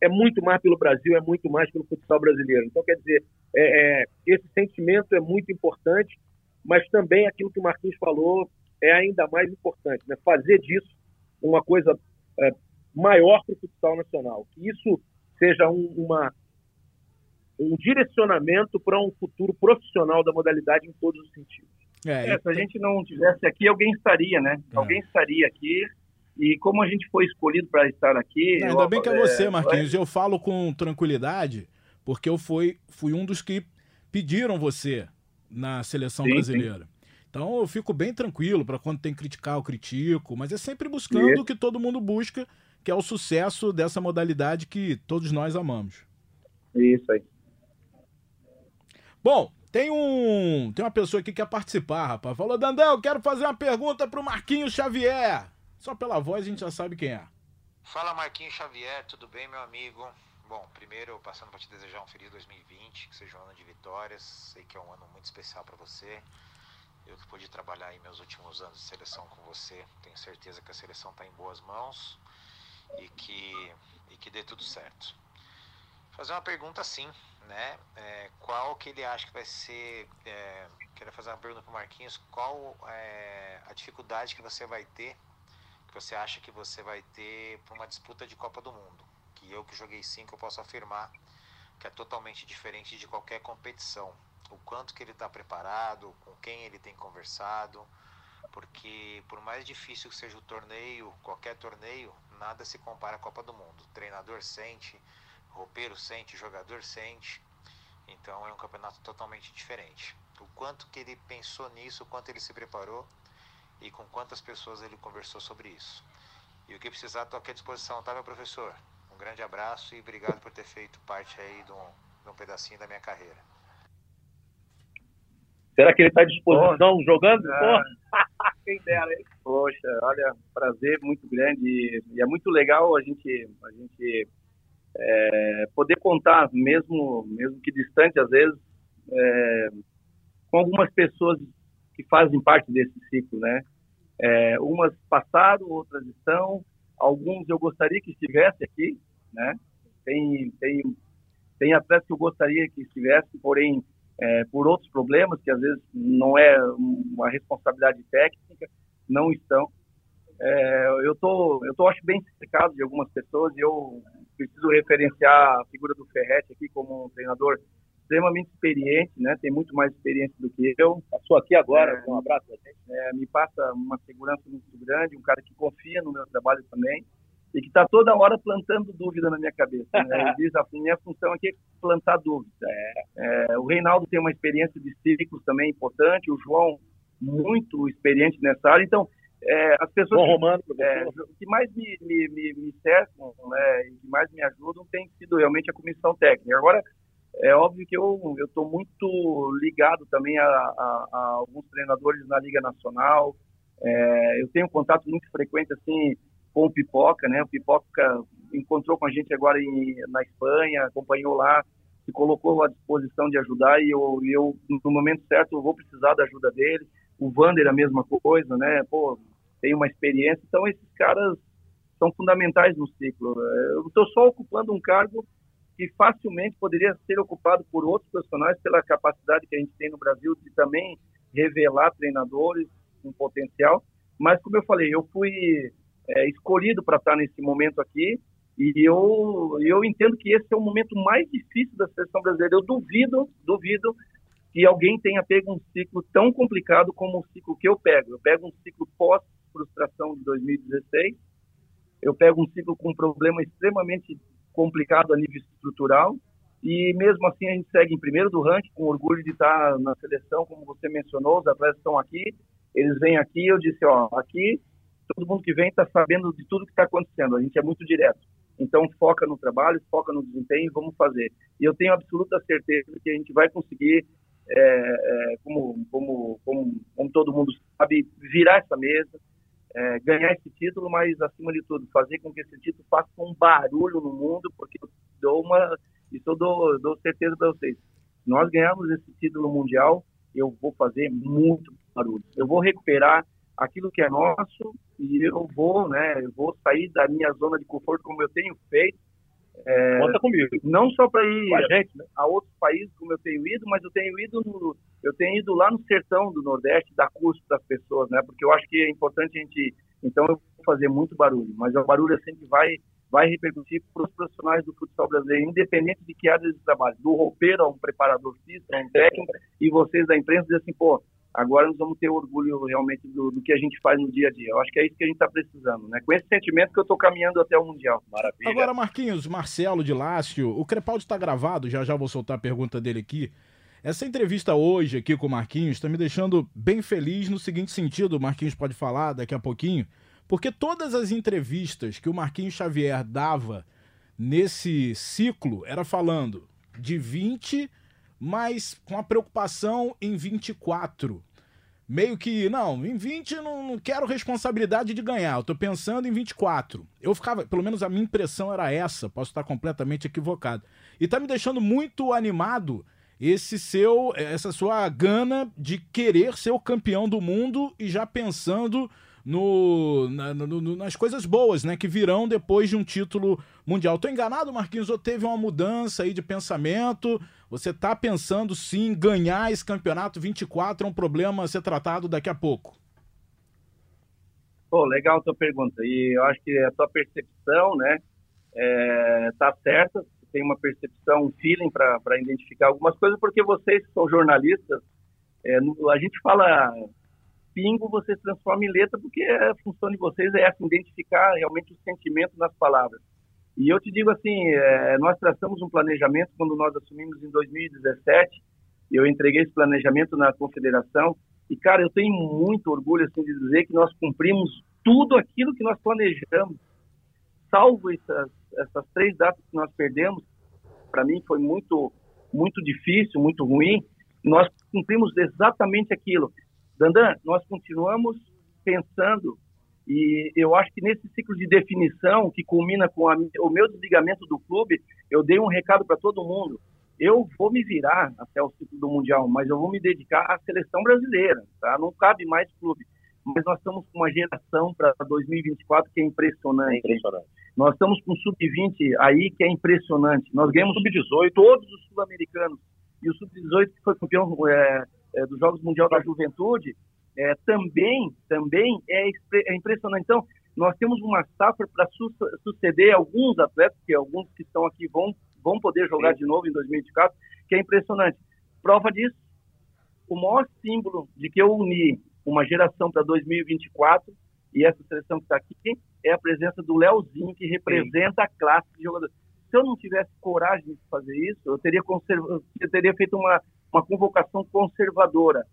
é muito mais pelo Brasil, é muito mais pelo futsal brasileiro. Então, quer dizer, é, é, esse sentimento é muito importante, mas também aquilo que o Marquinhos falou é ainda mais importante, né? fazer disso uma coisa é, maior para o futsal nacional, que isso seja um, uma, um direcionamento para um futuro profissional da modalidade em todos os sentidos. É, se a gente não tivesse aqui, alguém estaria, né? É. Alguém estaria aqui e como a gente foi escolhido para estar aqui. Não, ainda eu, bem que é você, é, Marquinhos. Eu falo com tranquilidade, porque eu fui, fui um dos que pediram você na seleção sim, brasileira. Sim. Então eu fico bem tranquilo para quando tem que criticar, eu critico, mas é sempre buscando Isso. o que todo mundo busca, que é o sucesso dessa modalidade que todos nós amamos. Isso aí. Bom, tem um, tem uma pessoa aqui que quer participar, rapaz. Falou, Dandão, quero fazer uma pergunta pro Marquinhos Xavier. Só pela voz a gente já sabe quem é. Fala Marquinhos Xavier, tudo bem, meu amigo? Bom, primeiro passando para te desejar um feliz 2020, que seja um ano de vitórias. Sei que é um ano muito especial para você. Eu que pude trabalhar aí meus últimos anos de seleção com você, tenho certeza que a seleção está em boas mãos e que, e que dê tudo certo. Fazer uma pergunta assim, né? É, qual que ele acha que vai ser. É, quero fazer uma pergunta para Marquinhos: qual é a dificuldade que você vai ter que você acha que você vai ter para uma disputa de Copa do Mundo? Que eu que joguei cinco eu posso afirmar que é totalmente diferente de qualquer competição. O quanto que ele está preparado, com quem ele tem conversado, porque por mais difícil que seja o torneio, qualquer torneio, nada se compara à Copa do Mundo. O treinador sente, roupeiro sente, jogador sente. Então é um campeonato totalmente diferente. O quanto que ele pensou nisso, o quanto ele se preparou e com quantas pessoas ele conversou sobre isso. E o que precisar, estou aqui à disposição, tá, meu professor? Um grande abraço e obrigado por ter feito parte aí de um, de um pedacinho da minha carreira. Será que ele está à disposição oh, jogando? É. Quem dera, hein? Poxa, olha, prazer muito grande e é muito legal a gente, a gente é, poder contar, mesmo, mesmo que distante às vezes, é, com algumas pessoas que fazem parte desse ciclo, né? É, umas passaram, outras estão, alguns eu gostaria que estivesse aqui, né? Tem, tem, tem atletas que eu gostaria que estivesse, porém, é, por outros problemas, que às vezes não é uma responsabilidade técnica, não estão. É, eu tô, eu tô acho bem cercado de algumas pessoas e eu preciso referenciar a figura do Ferretti aqui como um treinador extremamente experiente, né? Tem muito mais experiência do que eu. Passou aqui agora, é, um abraço gente. É, me passa uma segurança muito grande, um cara que confia no meu trabalho também e que está toda hora plantando dúvida na minha cabeça. Né? Diz a minha função aqui é plantar dúvida. É, é, o Reinaldo tem uma experiência de ciclos também importante, o João muito experiente nessa área. Então, é, as pessoas Romano, é, que mais me, me, me, me cercam né, e que mais me ajudam tem sido realmente a comissão técnica. Agora, é óbvio que eu estou muito ligado também a, a, a, alguns treinadores na Liga Nacional. É, eu tenho contato muito frequente assim com o Pipoca, né? O Pipoca encontrou com a gente agora em, na Espanha, acompanhou lá, se colocou à disposição de ajudar e eu, eu no momento certo vou precisar da ajuda dele. O Vander a mesma coisa, né? Pô, tem uma experiência. Então esses caras são fundamentais no ciclo. Eu estou só ocupando um cargo que facilmente poderia ser ocupado por outros profissionais pela capacidade que a gente tem no Brasil de também revelar treinadores com potencial. Mas, como eu falei, eu fui é, escolhido para estar nesse momento aqui e eu, eu entendo que esse é o momento mais difícil da seleção brasileira. Eu duvido, duvido que alguém tenha pego um ciclo tão complicado como o ciclo que eu pego. Eu pego um ciclo pós-frustração de 2016, eu pego um ciclo com um problema extremamente complicado a nível estrutural. E mesmo assim a gente segue em primeiro do ranking, com orgulho de estar na seleção, como você mencionou, os atletas estão aqui, eles vêm aqui, eu disse, ó, aqui todo mundo que vem está sabendo de tudo que está acontecendo, a gente é muito direto. Então foca no trabalho, foca no desempenho, vamos fazer. E eu tenho absoluta certeza que a gente vai conseguir, é, é, como, como, como, como todo mundo sabe, virar essa mesa, é, ganhar esse título, mas acima de tudo fazer com que esse título faça um barulho no mundo, porque eu dou uma, isso eu dou, dou certeza para vocês. Se nós ganharmos esse título mundial, eu vou fazer muito barulho. Eu vou recuperar aquilo que é nosso e eu vou, né, eu vou sair da minha zona de conforto como eu tenho feito é, Conta comigo. Não só para ir a, gente, né? a outros países como eu tenho ido, mas eu tenho ido no, eu tenho ido lá no sertão do Nordeste dar curso para as pessoas, né? Porque eu acho que é importante a gente. Então eu vou fazer muito barulho, mas o barulho assim que vai vai repercutir para os profissionais do futsal brasileiro, independente de que área de trabalho, do roupeiro a um preparador físico, a um técnico, e vocês da imprensa dizem assim, pô, agora nós vamos ter orgulho realmente do, do, que a gente faz no dia a dia. Eu acho que é isso que a gente está precisando, né? Com esse sentimento que eu estou caminhando até o Mundial. Maravilha. Agora, Marquinhos, Marcelo de Lácio, o Crepaldi está gravado, já já vou soltar a pergunta dele aqui. Essa entrevista hoje aqui com o Marquinhos está me deixando bem feliz no seguinte sentido, o Marquinhos pode falar daqui a pouquinho, porque todas as entrevistas que o Marquinhos Xavier dava nesse ciclo era falando de 20 mas com a preocupação em 24. meio que, não, em 20 não, não quero responsabilidade de ganhar, eu tô pensando em 24. Eu ficava, pelo menos a minha impressão era essa, posso estar completamente equivocado. E tá me deixando muito animado esse seu, essa sua gana de querer ser o campeão do mundo e já pensando no, na, no, nas coisas boas, né, que virão depois de um título mundial. Tô enganado, Marquinhos, ou teve uma mudança aí de pensamento? Você tá pensando sim ganhar esse campeonato 24 é um problema a ser tratado daqui a pouco? Pô, legal a tua pergunta. E eu acho que a tua percepção, né, é, tá certa. Tem uma percepção, um feeling para identificar algumas coisas, porque vocês que são jornalistas, é, a gente fala pingo, você transforma em letra, porque a função de vocês é essa, identificar realmente o sentimento nas palavras. E eu te digo assim, é, nós traçamos um planejamento quando nós assumimos em 2017, eu entreguei esse planejamento na confederação, e cara, eu tenho muito orgulho assim, de dizer que nós cumprimos tudo aquilo que nós planejamos, salvo essas, essas três datas que nós perdemos, para mim foi muito, muito difícil, muito ruim, nós cumprimos exatamente aquilo. Dandan, nós continuamos pensando e eu acho que nesse ciclo de definição que culmina com a, o meu desligamento do clube, eu dei um recado para todo mundo. Eu vou me virar até o ciclo do Mundial, mas eu vou me dedicar à seleção brasileira, tá? Não cabe mais clube. Mas nós estamos com uma geração para 2024 que é impressionante. É impressionante. Nós estamos com sub-20 aí que é impressionante. Nós ganhamos sub-18, todos os sul-americanos. E o sub-18 que foi campeão é, é, dos Jogos Mundial da Juventude, é, também, também é, é, impressionante. Então, nós temos uma safra para su suceder alguns atletas, que alguns que estão aqui vão, vão poder jogar Sim. de novo em 2024, que é impressionante. Prova disso, o maior símbolo de que eu uni uma geração para 2024 e essa seleção que está aqui é a presença do Leozinho, que representa Sim. a classe de jogadores. Se eu não tivesse coragem de fazer isso, eu teria, eu teria feito uma, uma convocação conservadora.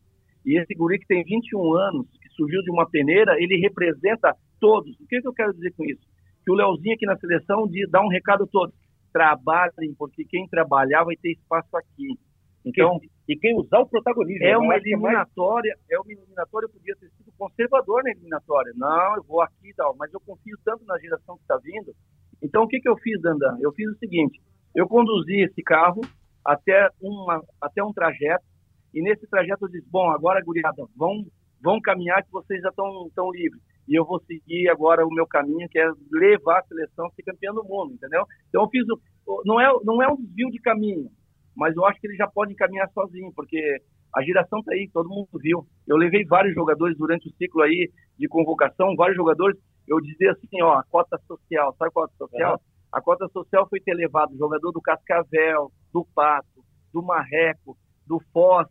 E esse guri que tem 21 anos, que surgiu de uma peneira, ele representa todos. O que, que eu quero dizer com isso? Que o Leozinho aqui na seleção dá um recado a todos. Trabalhem, porque quem trabalhar vai ter espaço aqui. Então, e quem usar o protagonismo. É uma eliminatória, é uma eliminatória, eu podia ter sido conservador na eliminatória. Não, eu vou aqui e tal, mas eu confio tanto na geração que está vindo. Então, o que, que eu fiz, Dandan? Eu fiz o seguinte, eu conduzi esse carro até, uma, até um trajeto, e nesse trajeto eu disse, bom, agora, guriada, vão, vão caminhar que vocês já estão tão livres. E eu vou seguir agora o meu caminho, que é levar a seleção a ser campeã do mundo, entendeu? Então eu fiz, o, não é, não é um desvio de caminho, mas eu acho que eles já podem caminhar sozinho, porque a geração tá aí, todo mundo viu. Eu levei vários jogadores durante o ciclo aí de convocação, vários jogadores, eu dizia assim, ó, a cota social, sabe a cota social? Uhum. A cota social foi ter levado jogador do Cascavel, do Pato, do Marreco, do Foz,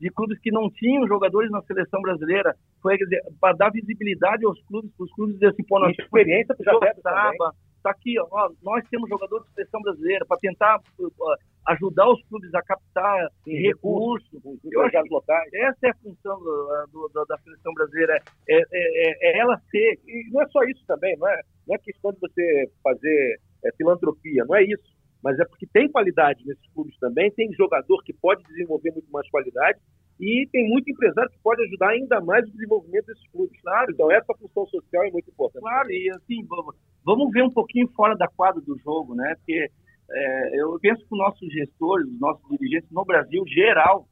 de clubes que não tinham jogadores na seleção brasileira. Foi para dar visibilidade aos clubes, para os clubes dizer assim, pô, nós experiência já estava. Está aqui, ó, nós temos jogadores de seleção brasileira para tentar uh, ajudar os clubes a captar Sim, recursos. Eu acho locais. Essa é a função do, do, da seleção brasileira, é, é, é, é, ela ser. E não é só isso também, não é, não é questão de você fazer é, filantropia, não é isso mas é porque tem qualidade nesses clubes também, tem jogador que pode desenvolver muito mais qualidade e tem muito empresário que pode ajudar ainda mais o desenvolvimento desses clubes. Claro, então essa função social é muito importante. Claro, e assim, vamos, vamos ver um pouquinho fora da quadra do jogo, né? Porque é, eu penso que os nossos gestores, os nossos dirigentes no Brasil, geral,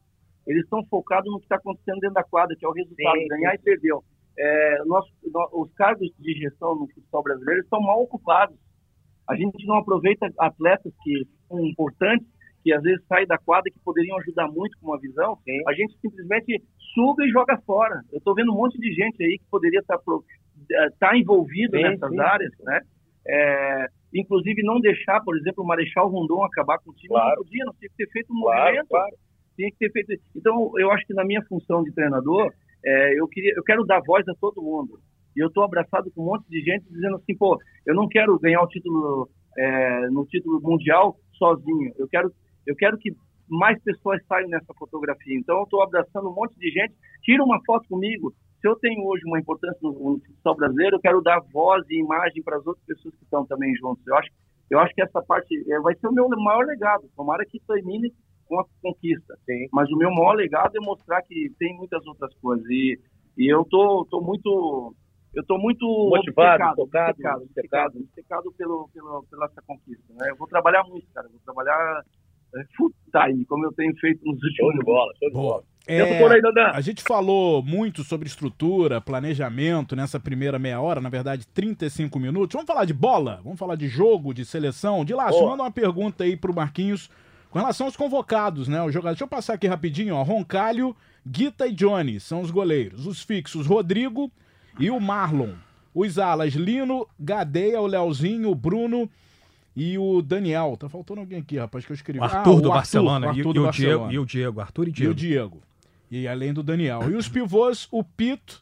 eles estão focados no que está acontecendo dentro da quadra, que é o resultado, sim, ganhar e perder. É, nosso, os cargos de gestão no futebol brasileiro estão mal ocupados a gente não aproveita atletas que são importantes, que às vezes saem da quadra que poderiam ajudar muito com uma visão. Sim. A gente simplesmente suga e joga fora. Eu estou vendo um monte de gente aí que poderia estar tá, eh, tá envolvido sim, nessas áreas, né? É, inclusive não deixar, por exemplo, o Marechal Rondon acabar com o time. Claro. Não podia, não tinha que ter feito um claro, movimento. Claro. Tinha que ter feito. Então, eu acho que na minha função de treinador, é, eu, queria, eu quero dar voz a todo mundo. E eu estou abraçado com um monte de gente dizendo assim, pô, eu não quero ganhar o título é, no título mundial sozinho. Eu quero, eu quero que mais pessoas saiam nessa fotografia. Então, eu estou abraçando um monte de gente. Tira uma foto comigo. Se eu tenho hoje uma importância no, no futsal brasileiro, eu quero dar voz e imagem para as outras pessoas que estão também juntos. Eu acho, eu acho que essa parte é, vai ser o meu maior legado. Tomara que termine com a conquista. Sim. Mas o meu maior legado é mostrar que tem muitas outras coisas. E, e eu tô, tô muito eu estou muito motivado, tocado, obcecado, obcecado, pelo, pelo, pela essa conquista. Né? Eu vou trabalhar muito, cara. Eu vou trabalhar é, full time, como eu tenho feito nos últimos Show de bola, show de bola. É, aí, a gente falou muito sobre estrutura, planejamento nessa primeira meia hora, na verdade 35 minutos. Vamos falar de bola, vamos falar de jogo, de seleção. De lá, manda uma pergunta aí pro Marquinhos com relação aos convocados, né? Os jogadores. Deixa eu passar aqui rapidinho, ó. Roncalho, Guita e Johnny são os goleiros. Os fixos, Rodrigo e o Marlon. Os alas, Lino, Gadeia, o Leozinho, o Bruno e o Daniel. Tá faltando alguém aqui, rapaz, que eu escrevi. O Arthur ah, do Arthur, Barcelona. Arthur e, do e, Barcelona. O Diego, e o Diego, Arthur e Diego. E o Diego. E além do Daniel. E os pivôs, o Pito,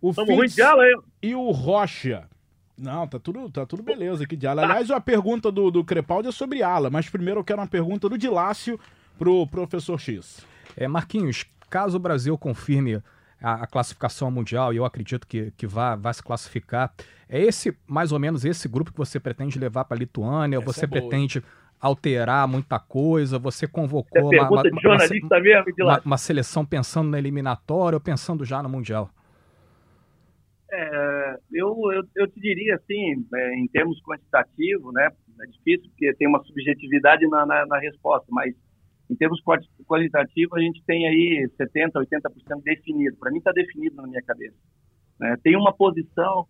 o Fitz hein? e o Rocha. Não, tá tudo, tá tudo beleza aqui de ala. Aliás, a pergunta do, do Crepaldi é sobre ala, mas primeiro eu quero uma pergunta do Dilácio pro professor X. É, Marquinhos, caso o Brasil confirme a, a, classificação mundial, e eu acredito que, que vá, vá se classificar, é esse, mais ou menos, esse grupo que você pretende levar para a Lituânia? Essa você é pretende alterar muita coisa? Você convocou é uma, uma, uma, mesmo, uma, uma, seleção pensando na eliminatória ou pensando já no Mundial? É, eu, eu, eu te diria assim, é, em termos quantitativos, né? É difícil porque tem uma subjetividade na, na, na resposta, mas em termos qualitativos, a gente tem aí 70%, 80% definido. Para mim está definido na minha cabeça. Né? Tem uma posição,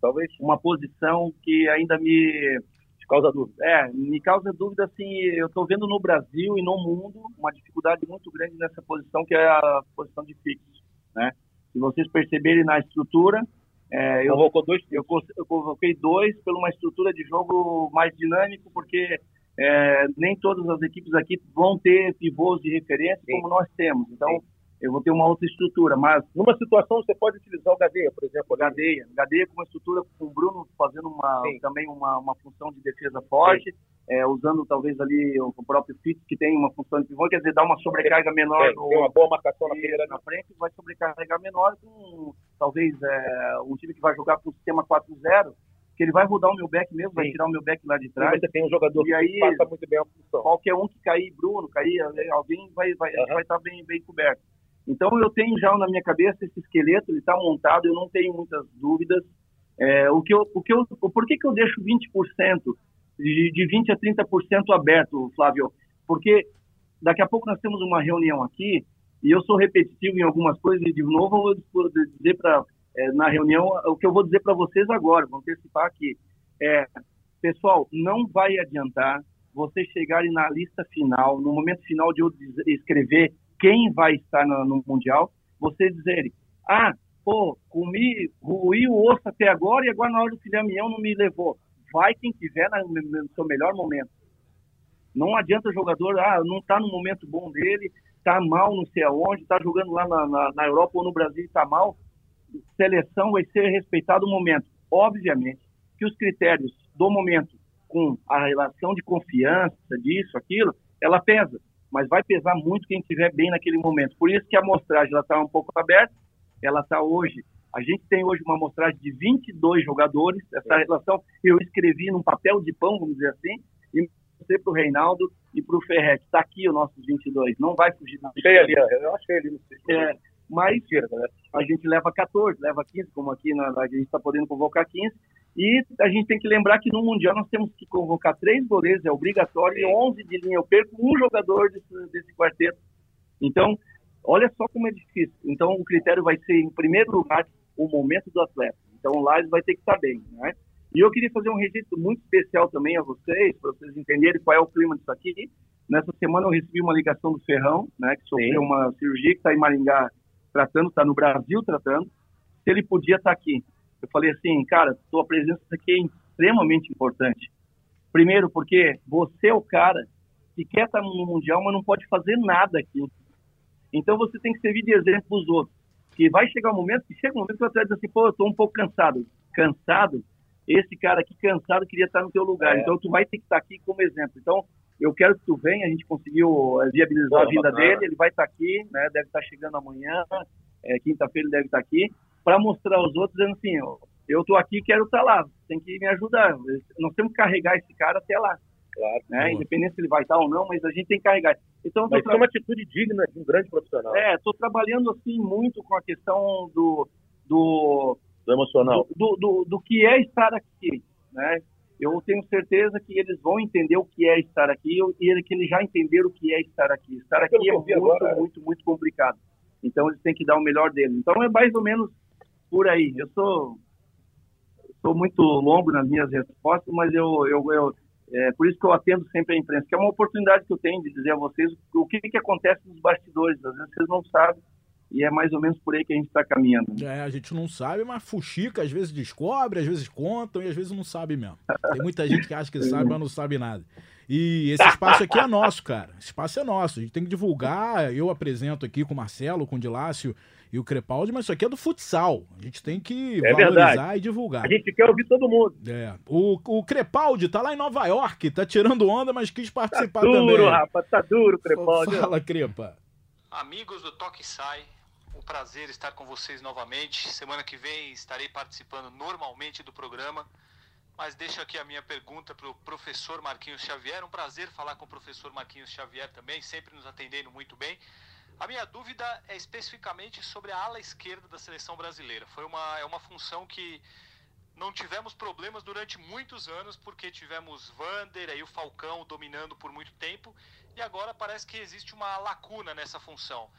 talvez, uma posição que ainda me causa dúvida. É, me causa dúvida, assim, eu estou vendo no Brasil e no mundo uma dificuldade muito grande nessa posição, que é a posição de fixo, né? Se vocês perceberem na estrutura, é, eu, dois, eu, eu convoquei dois por uma estrutura de jogo mais dinâmico, porque é, nem todas as equipes aqui vão ter pivôs de referência Sim. como nós temos. Então, Sim eu vou ter uma outra estrutura. Mas numa situação você pode utilizar o Gadeia, por exemplo. Gadeia. Gadeia com uma estrutura com o Bruno fazendo uma, também uma, uma função de defesa forte, é, usando talvez ali o próprio Fitz, que tem uma função de pivô, quer dizer, dá uma sobrecarga menor. Tem, no, tem uma boa marcação na, primeira, na frente, vai sobrecarregar menor com talvez é, um time que vai jogar com o sistema 4-0 que ele vai rodar o meu back mesmo, Sim. vai tirar o meu back lá de trás. Você tem um jogador e aí, que passa muito bem a função. Qualquer um que cair, Bruno, cair, alguém vai vai uhum. vai estar tá bem bem coberto. Então eu tenho já na minha cabeça esse esqueleto, ele está montado, eu não tenho muitas dúvidas. É, o que eu, o que eu, por que, que eu deixo 20%, de, de 20% a 30% aberto, Flávio? Porque daqui a pouco nós temos uma reunião aqui e eu sou repetitivo em algumas coisas e de novo eu vou dizer para é, na reunião o que eu vou dizer para vocês agora, vou antecipar aqui. É, pessoal, não vai adiantar vocês chegarem na lista final, no momento final de eu escrever quem vai estar no, no Mundial, você dizer, ah, pô, comi, ruí o osso até agora e agora na hora do filé não me levou. Vai quem tiver no, no seu melhor momento. Não adianta o jogador, ah, não está no momento bom dele, está mal não sei aonde, está jogando lá na, na, na, Europa ou no Brasil e está mal. Seleção vai ser respeitado o momento. Obviamente que os critérios do momento com a relação de confiança, disso, aquilo, ela pesa mas vai pesar muito quem estiver bem naquele momento. Por isso que a amostragem está um pouco aberta, ela está hoje, a gente tem hoje uma amostragem de 22 jogadores, essa é. relação eu escrevi num papel de pão, vamos dizer assim, e mostrei para o Reinaldo e para o Ferretti, está aqui os nossos 22, não vai fugir. Não. Achei ali, eu achei ali é, mas a gente leva 14, leva 15, como aqui na, a gente está podendo convocar 15, e a gente tem que lembrar que no Mundial nós temos que convocar três goleiros, é obrigatório, e 11 de linha. Eu perco um jogador desse, desse quarteto. Então, olha só como é difícil. Então, o critério vai ser, em primeiro lugar, o momento do atleta. Então, lá ele vai ter que estar bem, né? E eu queria fazer um registro muito especial também a vocês, para vocês entenderem qual é o clima disso aqui. Nessa semana eu recebi uma ligação do Ferrão, né, que sofreu Sim. uma cirurgia, que está em Maringá tratando, está no Brasil tratando, se ele podia estar aqui eu falei assim, cara, sua presença aqui é extremamente importante. Primeiro, porque você é o cara que quer estar no Mundial, mas não pode fazer nada aqui. Então você tem que servir de exemplo para os outros. Que vai chegar um momento, que chega um momento que você vai dizer assim, pô, eu estou um pouco cansado. Cansado? Esse cara aqui cansado queria estar no teu lugar. É. Então tu vai ter que estar aqui como exemplo. Então eu quero que tu venha, a gente conseguiu eh, viabilizar a vida dele, ele vai estar aqui, né, deve estar chegando amanhã, é, quinta-feira ele deve estar aqui, para mostrar aos outros, dizendo assim, eu estou aqui quero estar tá lá, tem que me ajudar. Nós temos que carregar esse cara até lá. Claro. Né? Independente se ele vai estar ou não, mas a gente tem que carregar. Então, Mas tra... é uma atitude digna de um grande profissional. É, estou trabalhando assim muito com a questão do, do, do emocional, do, do, do, que é estar aqui, né? Eu tenho certeza que eles vão entender o que é estar aqui e que eles já entenderam o que é estar aqui. Estar aqui é muito, agora, muito, muito complicado. Então eles têm que dar o melhor deles. Então é mais ou menos por aí. Eu sou sou muito longo nas minhas respostas, mas eu, eu, eu é por isso que eu atendo sempre a imprensa, que é uma oportunidade que eu tenho de dizer a vocês o que, que acontece nos bastidores. Às vezes vocês não sabem e é mais ou menos por aí que a gente está caminhando. É, a gente não sabe, mas fuxica às vezes descobre, às vezes contam e às vezes não sabe mesmo. Tem muita gente que acha que sabe, mas não sabe nada. E esse espaço aqui é nosso, cara. Esse espaço é nosso. A gente tem que divulgar. Eu apresento aqui com o Marcelo, com o Dilácio e o Crepaldi, mas isso aqui é do futsal. A gente tem que é valorizar verdade. e divulgar. A gente quer ouvir todo mundo. É. O, o Crepaldi tá lá em Nova York, tá tirando onda, mas quis participar tá duro, também. Duro, rapaz, tá duro, Crepaldi. Fala, Crepa. Amigos do Toque Sai, um prazer estar com vocês novamente. Semana que vem estarei participando normalmente do programa. Mas deixo aqui a minha pergunta para o professor Marquinhos Xavier. Um prazer falar com o professor Marquinhos Xavier também, sempre nos atendendo muito bem. A minha dúvida é especificamente sobre a ala esquerda da seleção brasileira. Foi uma, é uma função que não tivemos problemas durante muitos anos, porque tivemos Vander e o Falcão dominando por muito tempo, e agora parece que existe uma lacuna nessa função.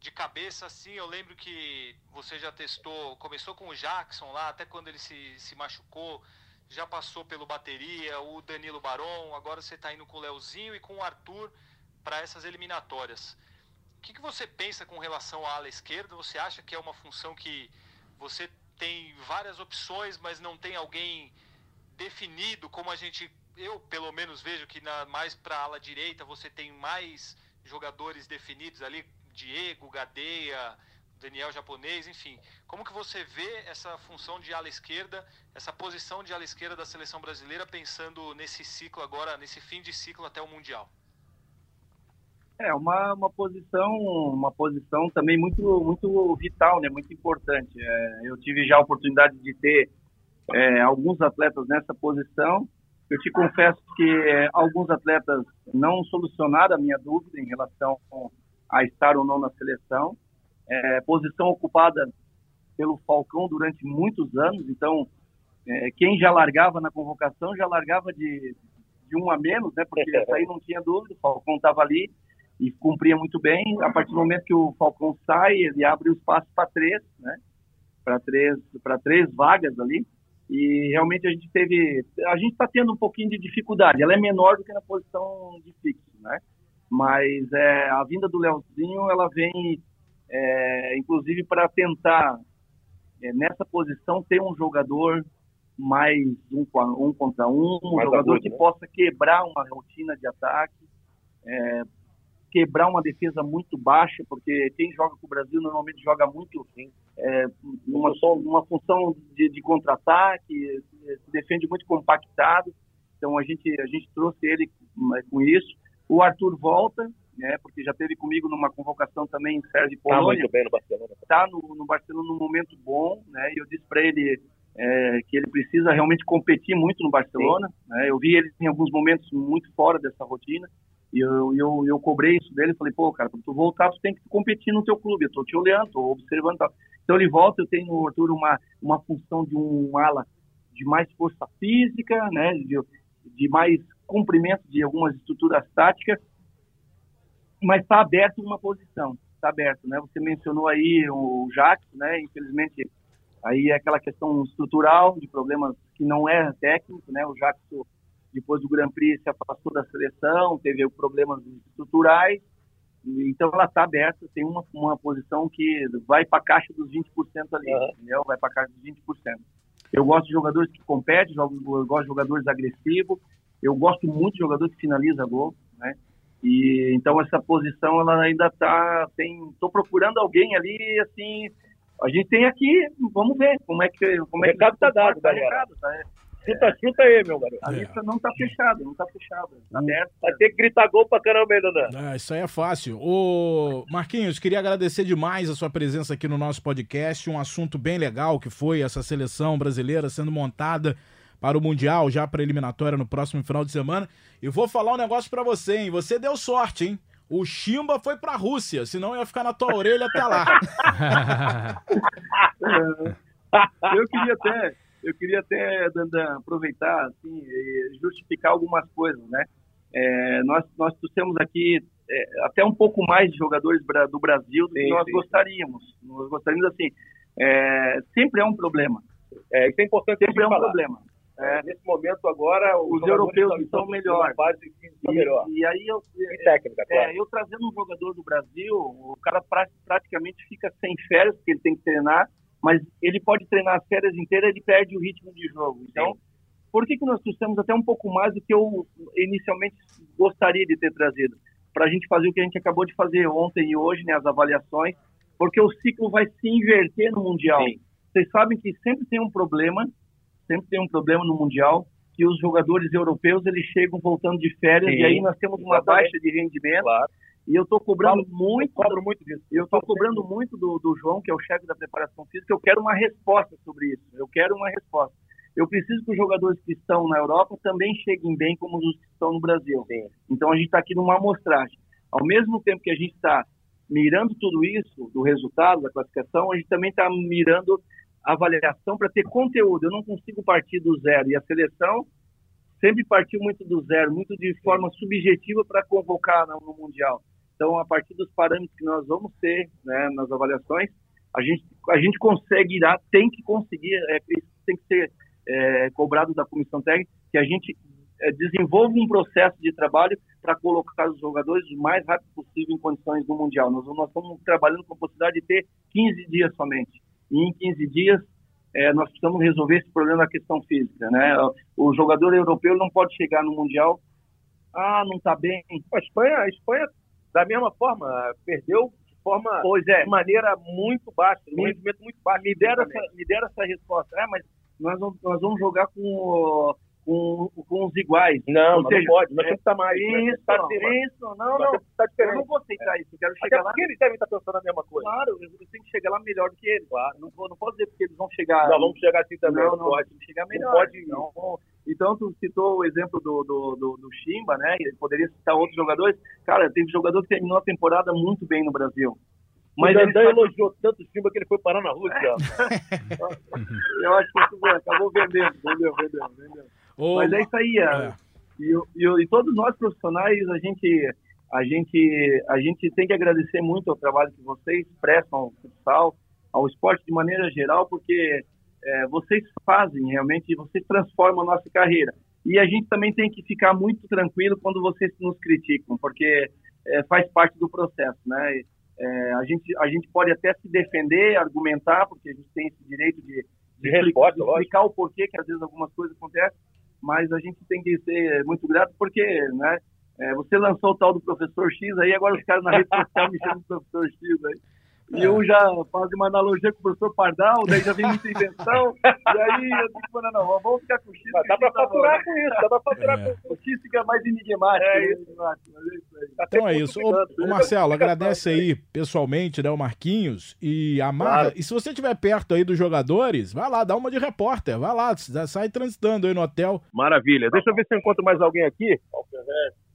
De cabeça, assim, eu lembro que você já testou, começou com o Jackson lá, até quando ele se, se machucou, já passou pelo bateria, o Danilo Baron, agora você está indo com o Leozinho e com o Arthur para essas eliminatórias que, que você pensa com relação à ala esquerda? Você acha que é uma função que você tem várias opções, mas não tem alguém definido, como a gente, eu pelo menos vejo que na, mais para ala direita você tem mais jogadores definidos ali, Diego, Gadeia, Daniel japonês, enfim. Como que você vê essa função de ala esquerda, essa posição de ala esquerda da seleção brasileira pensando nesse ciclo agora, nesse fim de ciclo até o Mundial? É uma, uma posição uma posição também muito muito vital, né? Muito importante. É, eu tive já a oportunidade de ter é, alguns atletas nessa posição. Eu te confesso que é, alguns atletas não solucionaram a minha dúvida em relação a estar ou não na seleção. É, posição ocupada pelo Falcão durante muitos anos, então é, quem já largava na convocação já largava de, de um a menos, né? Porque isso aí não tinha dúvida, o Falcão estava ali e cumpria muito bem. A partir do momento que o Falcão sai, ele abre o espaço para três, né? Para três, para três vagas ali. E realmente a gente teve, a gente está tendo um pouquinho de dificuldade. Ela é menor do que na posição de fixo, né? Mas é, a vinda do Leozinho, ela vem, é, inclusive, para tentar é, nessa posição ter um jogador mais um, um contra um, um jogador que né? possa quebrar uma rotina de ataque, é, quebrar uma defesa muito baixa, porque quem joga com o Brasil normalmente joga muito é, numa, numa função de, de contra-ataque, se defende muito compactado. Então a gente a gente trouxe ele é, com isso. O Arthur volta, né, porque já teve comigo numa convocação também em Sérgio Polônia. Está muito bem no Barcelona. Está no, no Barcelona num momento bom, né? E eu disse para ele é, que ele precisa realmente competir muito no Barcelona. Né? Eu vi ele em alguns momentos muito fora dessa rotina. E eu, eu, eu cobrei isso dele, falei, pô, cara, para tu voltar, tu tem que competir no teu clube, eu tô te olhando, tô observando. Então ele volta, eu tenho no Arthur uma, uma função de um ala de mais força física, né, de, de mais cumprimento de algumas estruturas táticas, mas está aberto uma posição, está aberto, né? Você mencionou aí o Jacques, né? Infelizmente, aí é aquela questão estrutural de problemas que não é técnico, né? O Jacques depois do Grand Prix se afastou da seleção, teve problemas estruturais, então ela está aberta, tem uma, uma posição que vai para a caixa dos 20% ali, uhum. entendeu? Vai para a caixa dos 20%. Eu gosto de jogadores que competem, eu gosto de jogadores agressivos, eu gosto muito de jogador que finaliza gol, né? E então essa posição ela ainda está tem tô procurando alguém ali assim, a gente tem aqui, vamos ver como é que como é que tá dado, tá, recado, tá, Chuta, chuta aí, meu garoto. A é. lista não tá fechada, não tá fechada. Tá aberto. Vai ter que gritar gol pra caramba aí, Dandan. É, isso aí é fácil. Ô, Marquinhos, queria agradecer demais a sua presença aqui no nosso podcast. Um assunto bem legal que foi essa seleção brasileira sendo montada para o Mundial, já para eliminatória no próximo final de semana. E vou falar um negócio para você, hein? Você deu sorte, hein? o Chimba foi pra Rússia, senão ia ficar na tua orelha até lá. eu queria até, eu queria até, Dandan, aproveitar, assim, justificar algumas coisas, né? É, nós, nós trouxemos aqui é, até um pouco mais de jogadores do Brasil do sim, que nós sim. gostaríamos. Nós gostaríamos, assim, é, sempre é um problema. É, isso é importante sempre é um falar. problema. É, nesse momento agora, os, os europeus estão melhor. Base e, melhor. E, aí eu, e técnica, é, claro. eu trazendo um jogador do Brasil, o cara pra, praticamente fica sem férias, porque ele tem que treinar, mas ele pode treinar as férias inteiras, ele perde o ritmo de jogo. Então, por que, que nós trouxemos até um pouco mais do que eu inicialmente gostaria de ter trazido? Para a gente fazer o que a gente acabou de fazer ontem e hoje, né, as avaliações, porque o ciclo vai se inverter no Mundial. Sim. Vocês sabem que sempre tem um problema sempre tem um problema no Mundial, que os jogadores europeus eles chegam voltando de férias Sim, e aí nós temos uma baixa de rendimento. Claro. E eu estou cobrando Falo, muito, cobro muito disso. Eu estou cobrando muito do, do João, que é o chefe da preparação física. Eu quero uma resposta sobre isso. Eu quero uma resposta. Eu preciso que os jogadores que estão na Europa também cheguem bem como os que estão no Brasil. Sim. Então a gente está aqui numa amostragem. Ao mesmo tempo que a gente está mirando tudo isso, do resultado, da classificação, a gente também está mirando avaliação para ter conteúdo. Eu não consigo partir do zero. E a seleção sempre partiu muito do zero, muito de forma subjetiva para convocar no Mundial. Então, a partir dos parâmetros que nós vamos ter né, nas avaliações, a gente, a gente consegue ir, tem que conseguir, é, tem que ser é, cobrado da comissão técnica, que a gente é, desenvolva um processo de trabalho para colocar os jogadores o mais rápido possível em condições do Mundial. Nós, nós estamos trabalhando com a possibilidade de ter 15 dias somente e em 15 dias é, nós precisamos resolver esse problema da questão física, né? O jogador europeu não pode chegar no mundial, ah, não está bem. A Espanha, a Espanha da mesma forma perdeu de forma, pois é, de maneira muito baixa, um rendimento muito baixo. Me deram essa, me deram essa resposta. É, mas nós vamos, nós vamos jogar com com, com os iguais. Não, seja, não pode. Nós é, temos que estar mais. Isso, tá não, isso, não, não. Tá eu não vou aceitar é. isso. Eu quero chegar Até lá. Porque eles devem estar pensando a mesma coisa. Claro, eu tenho que chegar lá melhor do que eles. Claro. Não, não posso dizer porque eles vão chegar. Não, vamos chegar assim também. Não, não, pode. chegar melhor. Não pode. Não. Então, tu citou o exemplo do, do, do, do Chimba, né? Ele poderia citar outros jogadores. Cara, teve jogador que terminou a temporada muito bem no Brasil. Mas o Dandan elogiou tanto o Chimba que ele foi parar na Rússia. eu acho que isso acabou vendendo, vendeu, vendeu, vendeu. Mas é isso aí. É. E, e, e, todos nós profissionais, a gente, a, gente, a gente tem que agradecer muito ao trabalho que vocês prestam ao futsal, ao esporte de maneira geral, porque é, vocês fazem realmente, vocês transformam a nossa carreira. E a gente também tem que ficar muito tranquilo quando vocês nos criticam, porque é, faz parte do processo, né? É, a, gente, a gente pode até se defender, argumentar, porque a gente tem esse direito de, de, resposta, explicar o porquê que às vezes algumas coisas acontecem, mas a gente tem que ser muito grato porque, né, é, você lançou o tal do professor X aí, agora os caras na rede social me chamam de professor X aí. E é. um já faz uma analogia com o professor Pardal, daí já vem muita invenção, e aí eu digo, não, não, vamos ficar com o X. Mas dá pra faturar tá com isso, dá pra faturar é. com o X, fica mais enigmático. É isso, mas é isso aí. Tá então é isso. Ô, ô, Marcelo, agradece aí pessoalmente, né, o Marquinhos, e amarra. Claro. E se você estiver perto aí dos jogadores, vai lá, dá uma de repórter, vai lá, sai transitando aí no hotel. Maravilha. Deixa eu ver se eu encontro mais alguém aqui.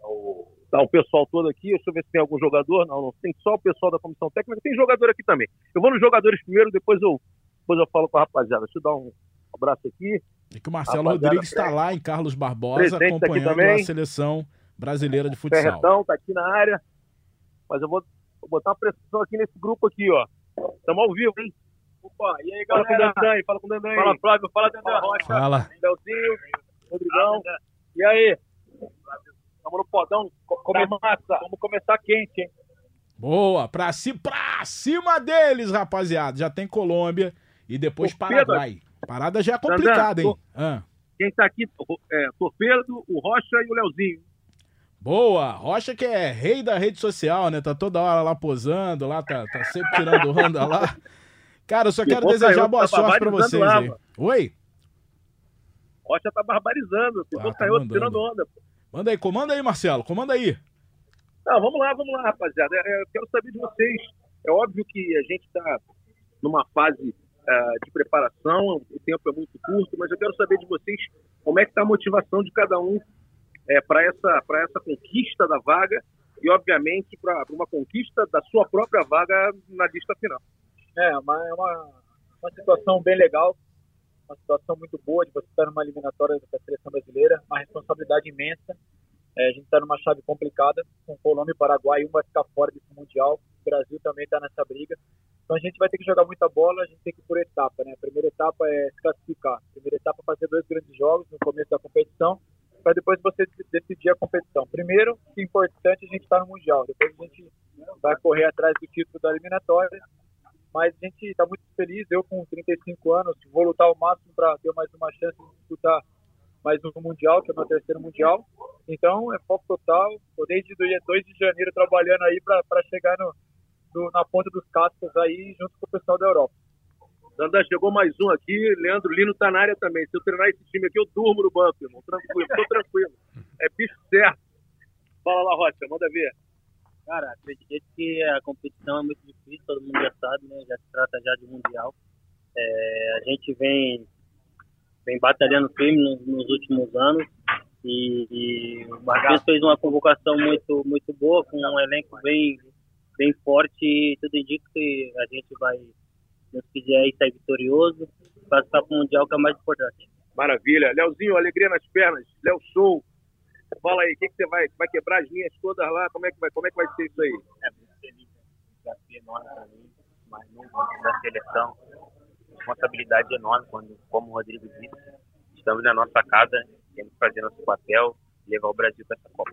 O tá o pessoal todo aqui, deixa eu ver se tem algum jogador. Não, não tem só o pessoal da comissão técnica, tem jogador aqui também. Eu vou nos jogadores primeiro, depois eu, depois eu falo com a rapaziada. Deixa eu dar um abraço aqui. E que o Marcelo Rodrigues está lá em Carlos Barbosa, acompanhando a seleção brasileira de futsal. Ferretão tá aqui na área. Mas eu vou, vou botar uma pressão aqui nesse grupo aqui, ó. Estamos ao vivo, hein? Opa, e aí, galera? Fala com o Dandan fala com o Dandan Fala, Flávio, fala, Dandan Rocha. Fala. Leozinho, Rodrigão. E aí? Estamos no podão, come massa. Vamos começar quente, hein? Boa, pra, ci, pra cima deles, rapaziada. Já tem Colômbia e depois Torpedo. Paraguai. Parada já é complicada, hein? Ah. Quem tá aqui, é, Torpedo, o Rocha e o Leozinho. Boa! Rocha que é rei da rede social, né? Tá toda hora lá posando, lá, tá, tá sempre tirando onda lá. Cara, eu só quero desejar boa tá sorte pra vocês lá, aí. Oi? Rocha tá barbarizando. Ficou ah, tá tirando onda, pô. Manda aí, comanda aí, Marcelo, comanda aí. Não, vamos lá, vamos lá, rapaziada. É, eu quero saber de vocês. É óbvio que a gente está numa fase uh, de preparação, o tempo é muito curto, mas eu quero saber de vocês como é que está a motivação de cada um é, para essa, essa conquista da vaga e, obviamente, para uma conquista da sua própria vaga na lista final. É, uma, é uma, uma situação bem legal, uma situação muito boa de você estar numa eliminatória da seleção brasileira, uma responsabilidade imensa. É, a gente está numa chave complicada, com Colômbia e Paraguai, um vai ficar fora desse Mundial, o Brasil também está nessa briga. Então a gente vai ter que jogar muita bola, a gente tem que ir por etapa, né? A primeira etapa é se classificar. A primeira etapa é fazer dois grandes jogos no começo da competição, para depois você decidir a competição. Primeiro, que é importante a gente estar tá no Mundial, depois a gente vai correr atrás do título da eliminatória, mas a gente está muito feliz, eu com 35 anos, vou lutar ao máximo para ter mais uma chance de disputar mais um Mundial, que é o meu terceiro Mundial. Então, é foco total. Estou desde o dia 2 de janeiro trabalhando aí para chegar no, no, na ponta dos cascos aí, junto com o pessoal da Europa. Dandan, chegou mais um aqui. Leandro Lino tá na área também. Se eu treinar esse time aqui, eu durmo no banco, irmão. Tranquilo, tô tranquilo. É bicho certo. Fala lá, Rocha, manda ver. Cara, acredito que a competição é muito difícil, todo mundo já sabe, né? Já se trata já de mundial. É, a gente vem, vem batalhando firme nos, nos últimos anos e, e o Marquinhos fez uma convocação muito, muito boa, com um elenco bem, bem forte e tudo indica que a gente vai, se quiser, sair vitorioso, passar para o Mundial, que é mais importante. Maravilha. Leozinho, alegria nas pernas. Léo Show, Fala aí, o que, que você vai, vai quebrar as linhas todas lá? Como é que vai, como é que vai ser isso aí? É muito feliz, né? desafio enorme para mim, mas no da seleção, responsabilidade enorme, quando, como o Rodrigo disse, estamos na nossa casa, temos que fazer nosso papel, levar o Brasil para essa Copa.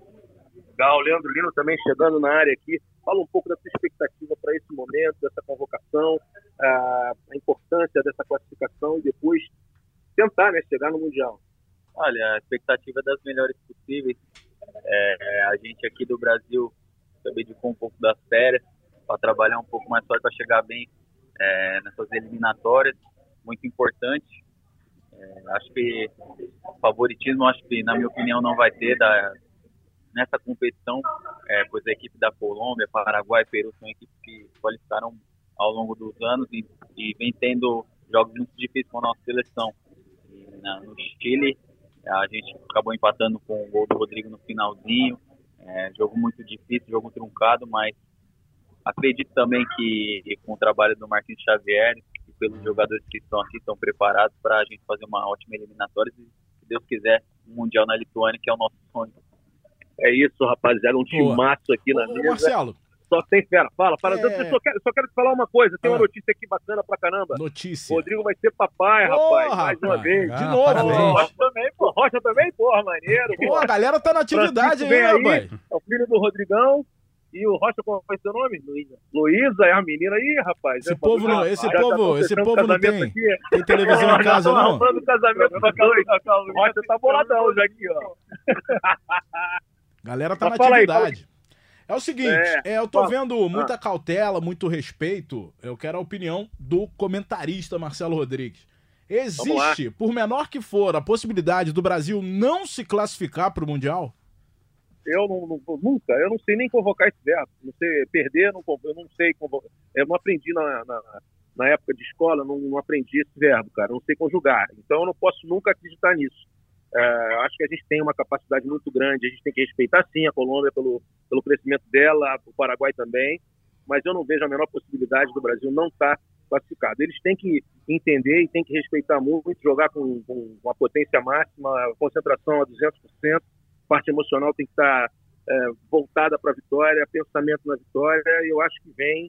Legal, Leandro Lino também chegando na área aqui. Fala um pouco da sua expectativa para esse momento, dessa convocação, a, a importância dessa classificação e depois tentar né, chegar no Mundial. Olha, a expectativa é das melhores possíveis. É, a gente aqui do Brasil se abdicou um pouco das férias para trabalhar um pouco mais forte para chegar bem é, nessas eliminatórias. Muito importante. É, acho que favoritismo, acho que na minha opinião não vai ter da, nessa competição, é, pois a equipe da Colômbia, Paraguai Peru são equipes que qualificaram ao longo dos anos e, e vem tendo jogos muito difíceis com a nossa seleção. E, na, no Chile a gente acabou empatando com o gol do Rodrigo no finalzinho. É, jogo muito difícil, jogo truncado, mas acredito também que com o trabalho do Marquinhos Xavier e pelos jogadores que estão aqui, estão preparados para a gente fazer uma ótima eliminatória e, se Deus quiser, um Mundial na Lituânia, que é o nosso sonho. É isso, rapaziada. Um timaço aqui na mesa. Marcelo, só tem fera. Fala, fala. É... Eu só quero, só quero te falar uma coisa. Tem uma ah. notícia aqui bacana pra caramba. Notícia. Rodrigo vai ser papai, rapaz. mais rapaz. uma vez. Ah, de novo. Parabéns. Rocha também, pô. Rocha também, porra, maneiro. Pô, a galera tá na atividade aí, rapaz. É o filho do Rodrigão. E o Rocha, qual é o seu nome? Luísa. Luísa é a menina aí, rapaz. Esse é, povo não, esse tá povo, esse povo não tem, aqui. tem televisão em casa, não? Falando casamento pra O Rocha tá boladão já aqui, ó. Galera tá Mas na atividade. Aí, é o seguinte, é, é eu tô vendo muita ah. cautela, muito respeito. Eu quero a opinião do comentarista Marcelo Rodrigues. Existe, por menor que for, a possibilidade do Brasil não se classificar para o Mundial? Eu não, não, nunca, eu não sei nem convocar esse verbo. Não sei perder, não, eu não sei convocar. Eu não aprendi na, na, na época de escola, não, não aprendi esse verbo, cara. Não sei conjugar. Então eu não posso nunca acreditar nisso. É, acho que a gente tem uma capacidade muito grande, a gente tem que respeitar sim a Colômbia pelo, pelo crescimento dela, o Paraguai também, mas eu não vejo a menor possibilidade do Brasil não estar tá classificado. Eles têm que entender e têm que respeitar muito, jogar com, com uma potência máxima, concentração a 200%, parte emocional tem que estar tá, é, voltada para a vitória, pensamento na vitória, e eu acho que vem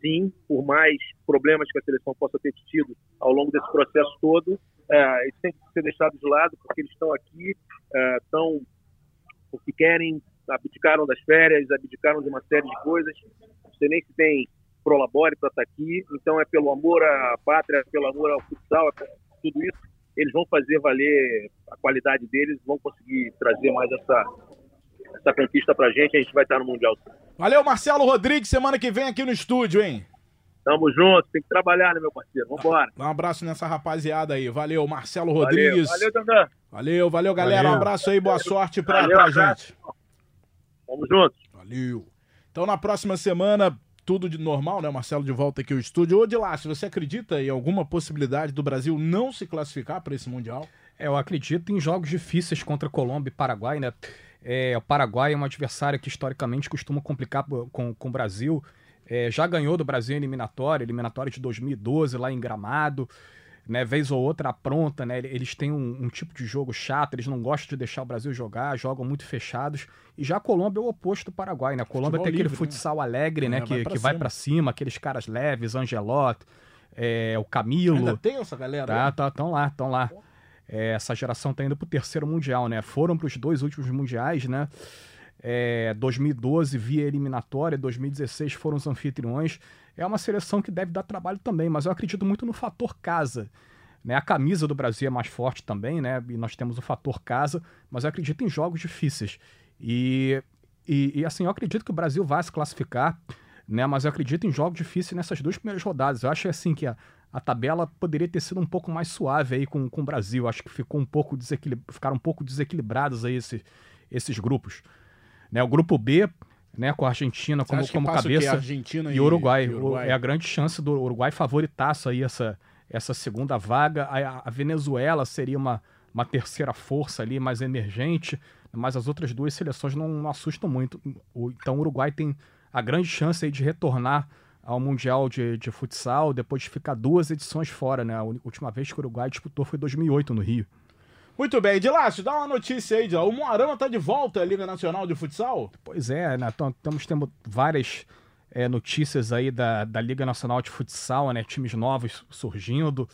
sim, por mais problemas que a seleção possa ter tido ao longo desse processo todo, é, isso tem que ser deixado de lado, porque eles estão aqui, é, estão porque querem, abdicaram das férias, abdicaram de uma série de coisas. Sei nem se tem prolabore para estar tá aqui. Então é pelo amor à pátria, pelo amor ao futsal, é tudo isso. Eles vão fazer valer a qualidade deles, vão conseguir trazer mais essa, essa conquista para a gente. A gente vai estar no Mundial. Valeu, Marcelo Rodrigues, semana que vem aqui no estúdio, hein? Tamo junto, tem que trabalhar, né, meu parceiro? Vambora. Um abraço nessa rapaziada aí. Valeu, Marcelo Rodrigues. Valeu, Dandan. Valeu, valeu, galera. Valeu. Um abraço aí, boa sorte pra, valeu, pra gente. Tamo junto. Valeu. Então, na próxima semana, tudo de normal, né? Marcelo de volta aqui ao estúdio. Ô, de lá, se você acredita em alguma possibilidade do Brasil não se classificar para esse Mundial? É, eu acredito em jogos difíceis contra Colômbia e Paraguai, né? É, o Paraguai é um adversário que historicamente costuma complicar com, com o Brasil. É, já ganhou do Brasil em eliminatória, eliminatória de 2012 lá em Gramado né, vez ou outra apronta, né? Eles têm um, um, tipo de jogo chato, eles não gostam de deixar o Brasil jogar, jogam muito fechados. E já a Colômbia é o oposto do Paraguai, né? A Colômbia Futebol tem aquele livre, né? futsal né? alegre, né? É, que, vai que vai para cima, aqueles caras leves, Angelotti, é, o Camilo. Ainda tem essa galera? Tá, tá, tão lá, tão lá. É, essa geração tá indo pro terceiro mundial, né? Foram para os dois últimos mundiais, né? É, 2012 via eliminatória, 2016 foram os anfitriões. É uma seleção que deve dar trabalho também, mas eu acredito muito no fator casa. Né? A camisa do Brasil é mais forte também, né? E nós temos o fator casa, mas eu acredito em jogos difíceis. E, e, e assim, eu acredito que o Brasil vai se classificar, né? Mas eu acredito em jogos difíceis nessas duas primeiras rodadas. Eu acho assim que a, a tabela poderia ter sido um pouco mais suave aí com, com o Brasil. Acho que ficou um pouco desequilib... ficaram um pouco desequilibrados aí esses, esses grupos. Né, o grupo B, né, com a Argentina como, como cabeça Argentina e, Uruguai. e Uruguai. É a grande chance do Uruguai favoritaço aí essa, essa segunda vaga. A, a, Venezuela seria uma, uma terceira força ali, mais emergente, mas as outras duas seleções não, não assustam muito. Então o Uruguai tem a grande chance aí de retornar ao Mundial de, de Futsal depois de ficar duas edições fora, né? A última vez que o Uruguai disputou foi em 2008 no Rio. Muito bem, Dilácio, dá uma notícia aí, O Moarama tá de volta à Liga Nacional de Futsal? Pois é, né? Estamos tendo várias é, notícias aí da, da Liga Nacional de Futsal, né? Times novos surgindo.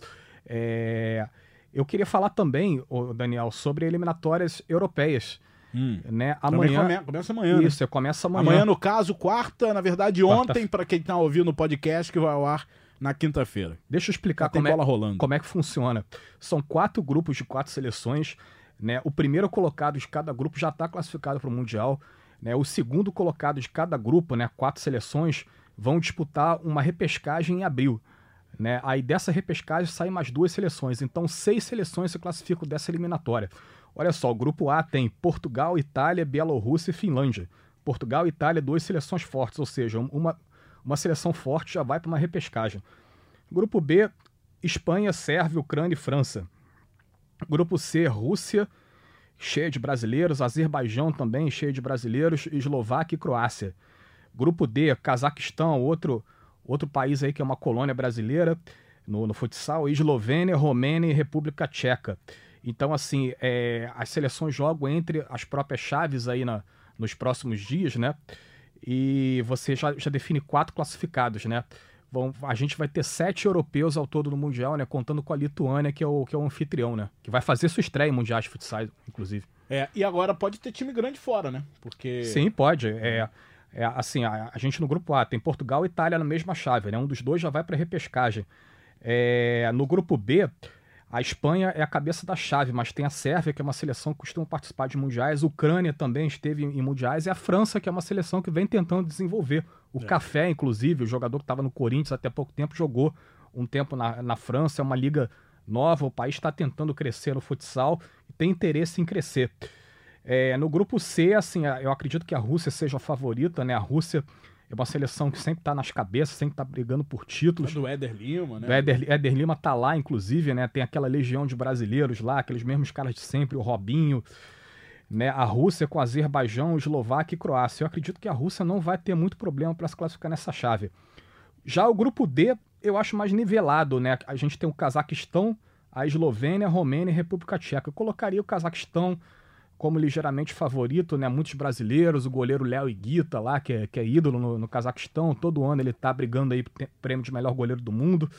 É... Eu queria falar também, Daniel, sobre eliminatórias europeias. Hum. Né? Amanhã. Come, começa amanhã. Né? Isso, né? começa amanhã. Amanhã, no caso, quarta, na verdade, quarta. ontem, para quem tá ouvindo o podcast, que vai ao ar na quinta-feira. Deixa eu explicar como é, como é que funciona. São quatro grupos de quatro seleções. Né? O primeiro colocado de cada grupo já está classificado para o Mundial. Né? O segundo colocado de cada grupo, né? quatro seleções, vão disputar uma repescagem em abril. Né? Aí dessa repescagem saem mais duas seleções. Então, seis seleções se classificam dessa eliminatória. Olha só, o grupo A tem Portugal, Itália, Bielorrússia e Finlândia. Portugal e Itália, duas seleções fortes, ou seja, uma uma seleção forte já vai para uma repescagem. Grupo B, Espanha, Sérvia, Ucrânia e França. Grupo C, Rússia, cheia de brasileiros, Azerbaijão também, cheia de brasileiros, Eslováquia e Croácia. Grupo D, Cazaquistão, outro, outro país aí que é uma colônia brasileira no, no futsal, Eslovênia, Romênia e República Tcheca. Então, assim, é, as seleções jogam entre as próprias chaves aí na, nos próximos dias, né? E você já, já define quatro classificados, né? Bom, a gente vai ter sete europeus ao todo no Mundial, né? Contando com a Lituânia, que é o, que é o anfitrião, né? Que vai fazer sua estreia em Mundiais de Futsal, inclusive. É, e agora pode ter time grande fora, né? Porque... Sim, pode. É, é assim, a, a, gente no grupo A tem Portugal e Itália na mesma chave, né? Um dos dois já vai para repescagem. É, no grupo B, a Espanha é a cabeça da chave, mas tem a Sérvia, que é uma seleção que costuma participar de mundiais. A Ucrânia também esteve em mundiais. E a França, que é uma seleção que vem tentando desenvolver. O é. Café, inclusive, o jogador que estava no Corinthians até pouco tempo, jogou um tempo na, na França. É uma liga nova, o país está tentando crescer no futsal e tem interesse em crescer. É, no grupo C, assim, eu acredito que a Rússia seja a favorita, né? A Rússia é uma seleção que sempre está nas cabeças, sempre está brigando por títulos. É do Éder Lima, né? O Éder, Éder Lima tá lá, inclusive, né? Tem aquela legião de brasileiros lá, aqueles mesmos caras de sempre, o Robinho, né? A Rússia com Azerbaijão, Eslováquia e Croácia. Eu acredito que a Rússia não vai ter muito problema para se classificar nessa chave. Já o grupo D, eu acho mais nivelado, né? A gente tem o Cazaquistão, a Eslovênia, a Romênia e a República Tcheca. Eu colocaria o Cazaquistão como ligeiramente favorito, né? Muitos brasileiros, o goleiro Léo Iguita lá, que é, que é ídolo no, no Cazaquistão, todo ano ele tá brigando aí pro prêmio de melhor goleiro do mundo,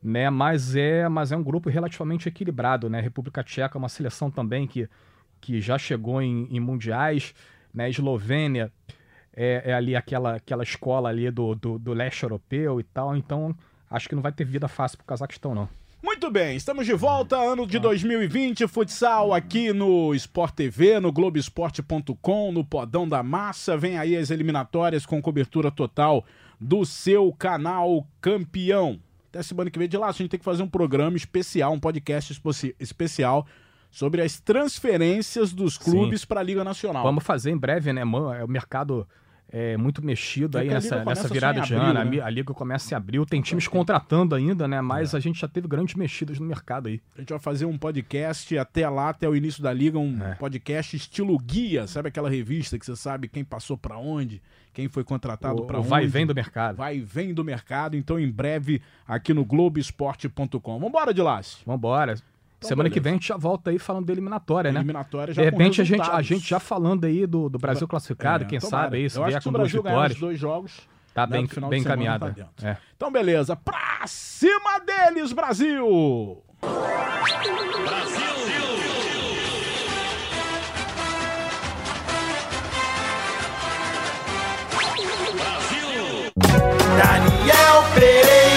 né? Mas é, mas é um grupo relativamente equilibrado, né? República Tcheca é uma seleção também que, que já chegou em, em mundiais, né? Eslovênia é, é, ali aquela, aquela escola ali do, do, do leste europeu e tal, então acho que não vai ter vida fácil pro Cazaquistão, não. Muito bem, estamos de volta, ano de 2020, futsal aqui no Sport TV, no Globoesporte.com, no Podão da Massa. Vem aí as eliminatórias com cobertura total do seu canal campeão. Até semana que vem de lá, a gente tem que fazer um programa especial, um podcast especial sobre as transferências dos clubes para a Liga Nacional. Vamos fazer em breve, né, mano? É o mercado é, muito mexido É aí nessa, nessa virada de ano. A né? A, liga começa em abril, tem times contratando ainda, né? Mas a gente já teve grandes mexidas no mercado aí. A gente vai fazer um podcast até lá, até o início da liga, um É. podcast estilo guia, sabe aquela revista que você sabe quem passou pra onde, quem foi contratado o onde. vai e vem do mercado. Vai e vem do mercado, então em breve aqui no Globoesporte.com. Vambora, Dilas. Vambora. Então, Semana beleza. que vem a gente já volta aí falando da eliminatória, né? Eliminatória já De repente a gente, a gente já falando aí do, do Brasil classificado, é, quem tomara. sabe isso se vier com os duas vitórias. dois jogos, tá né, bem, final bem encaminhada. Tá é. Então beleza, pra cima deles, Brasil! Brasil! Daniel Pereira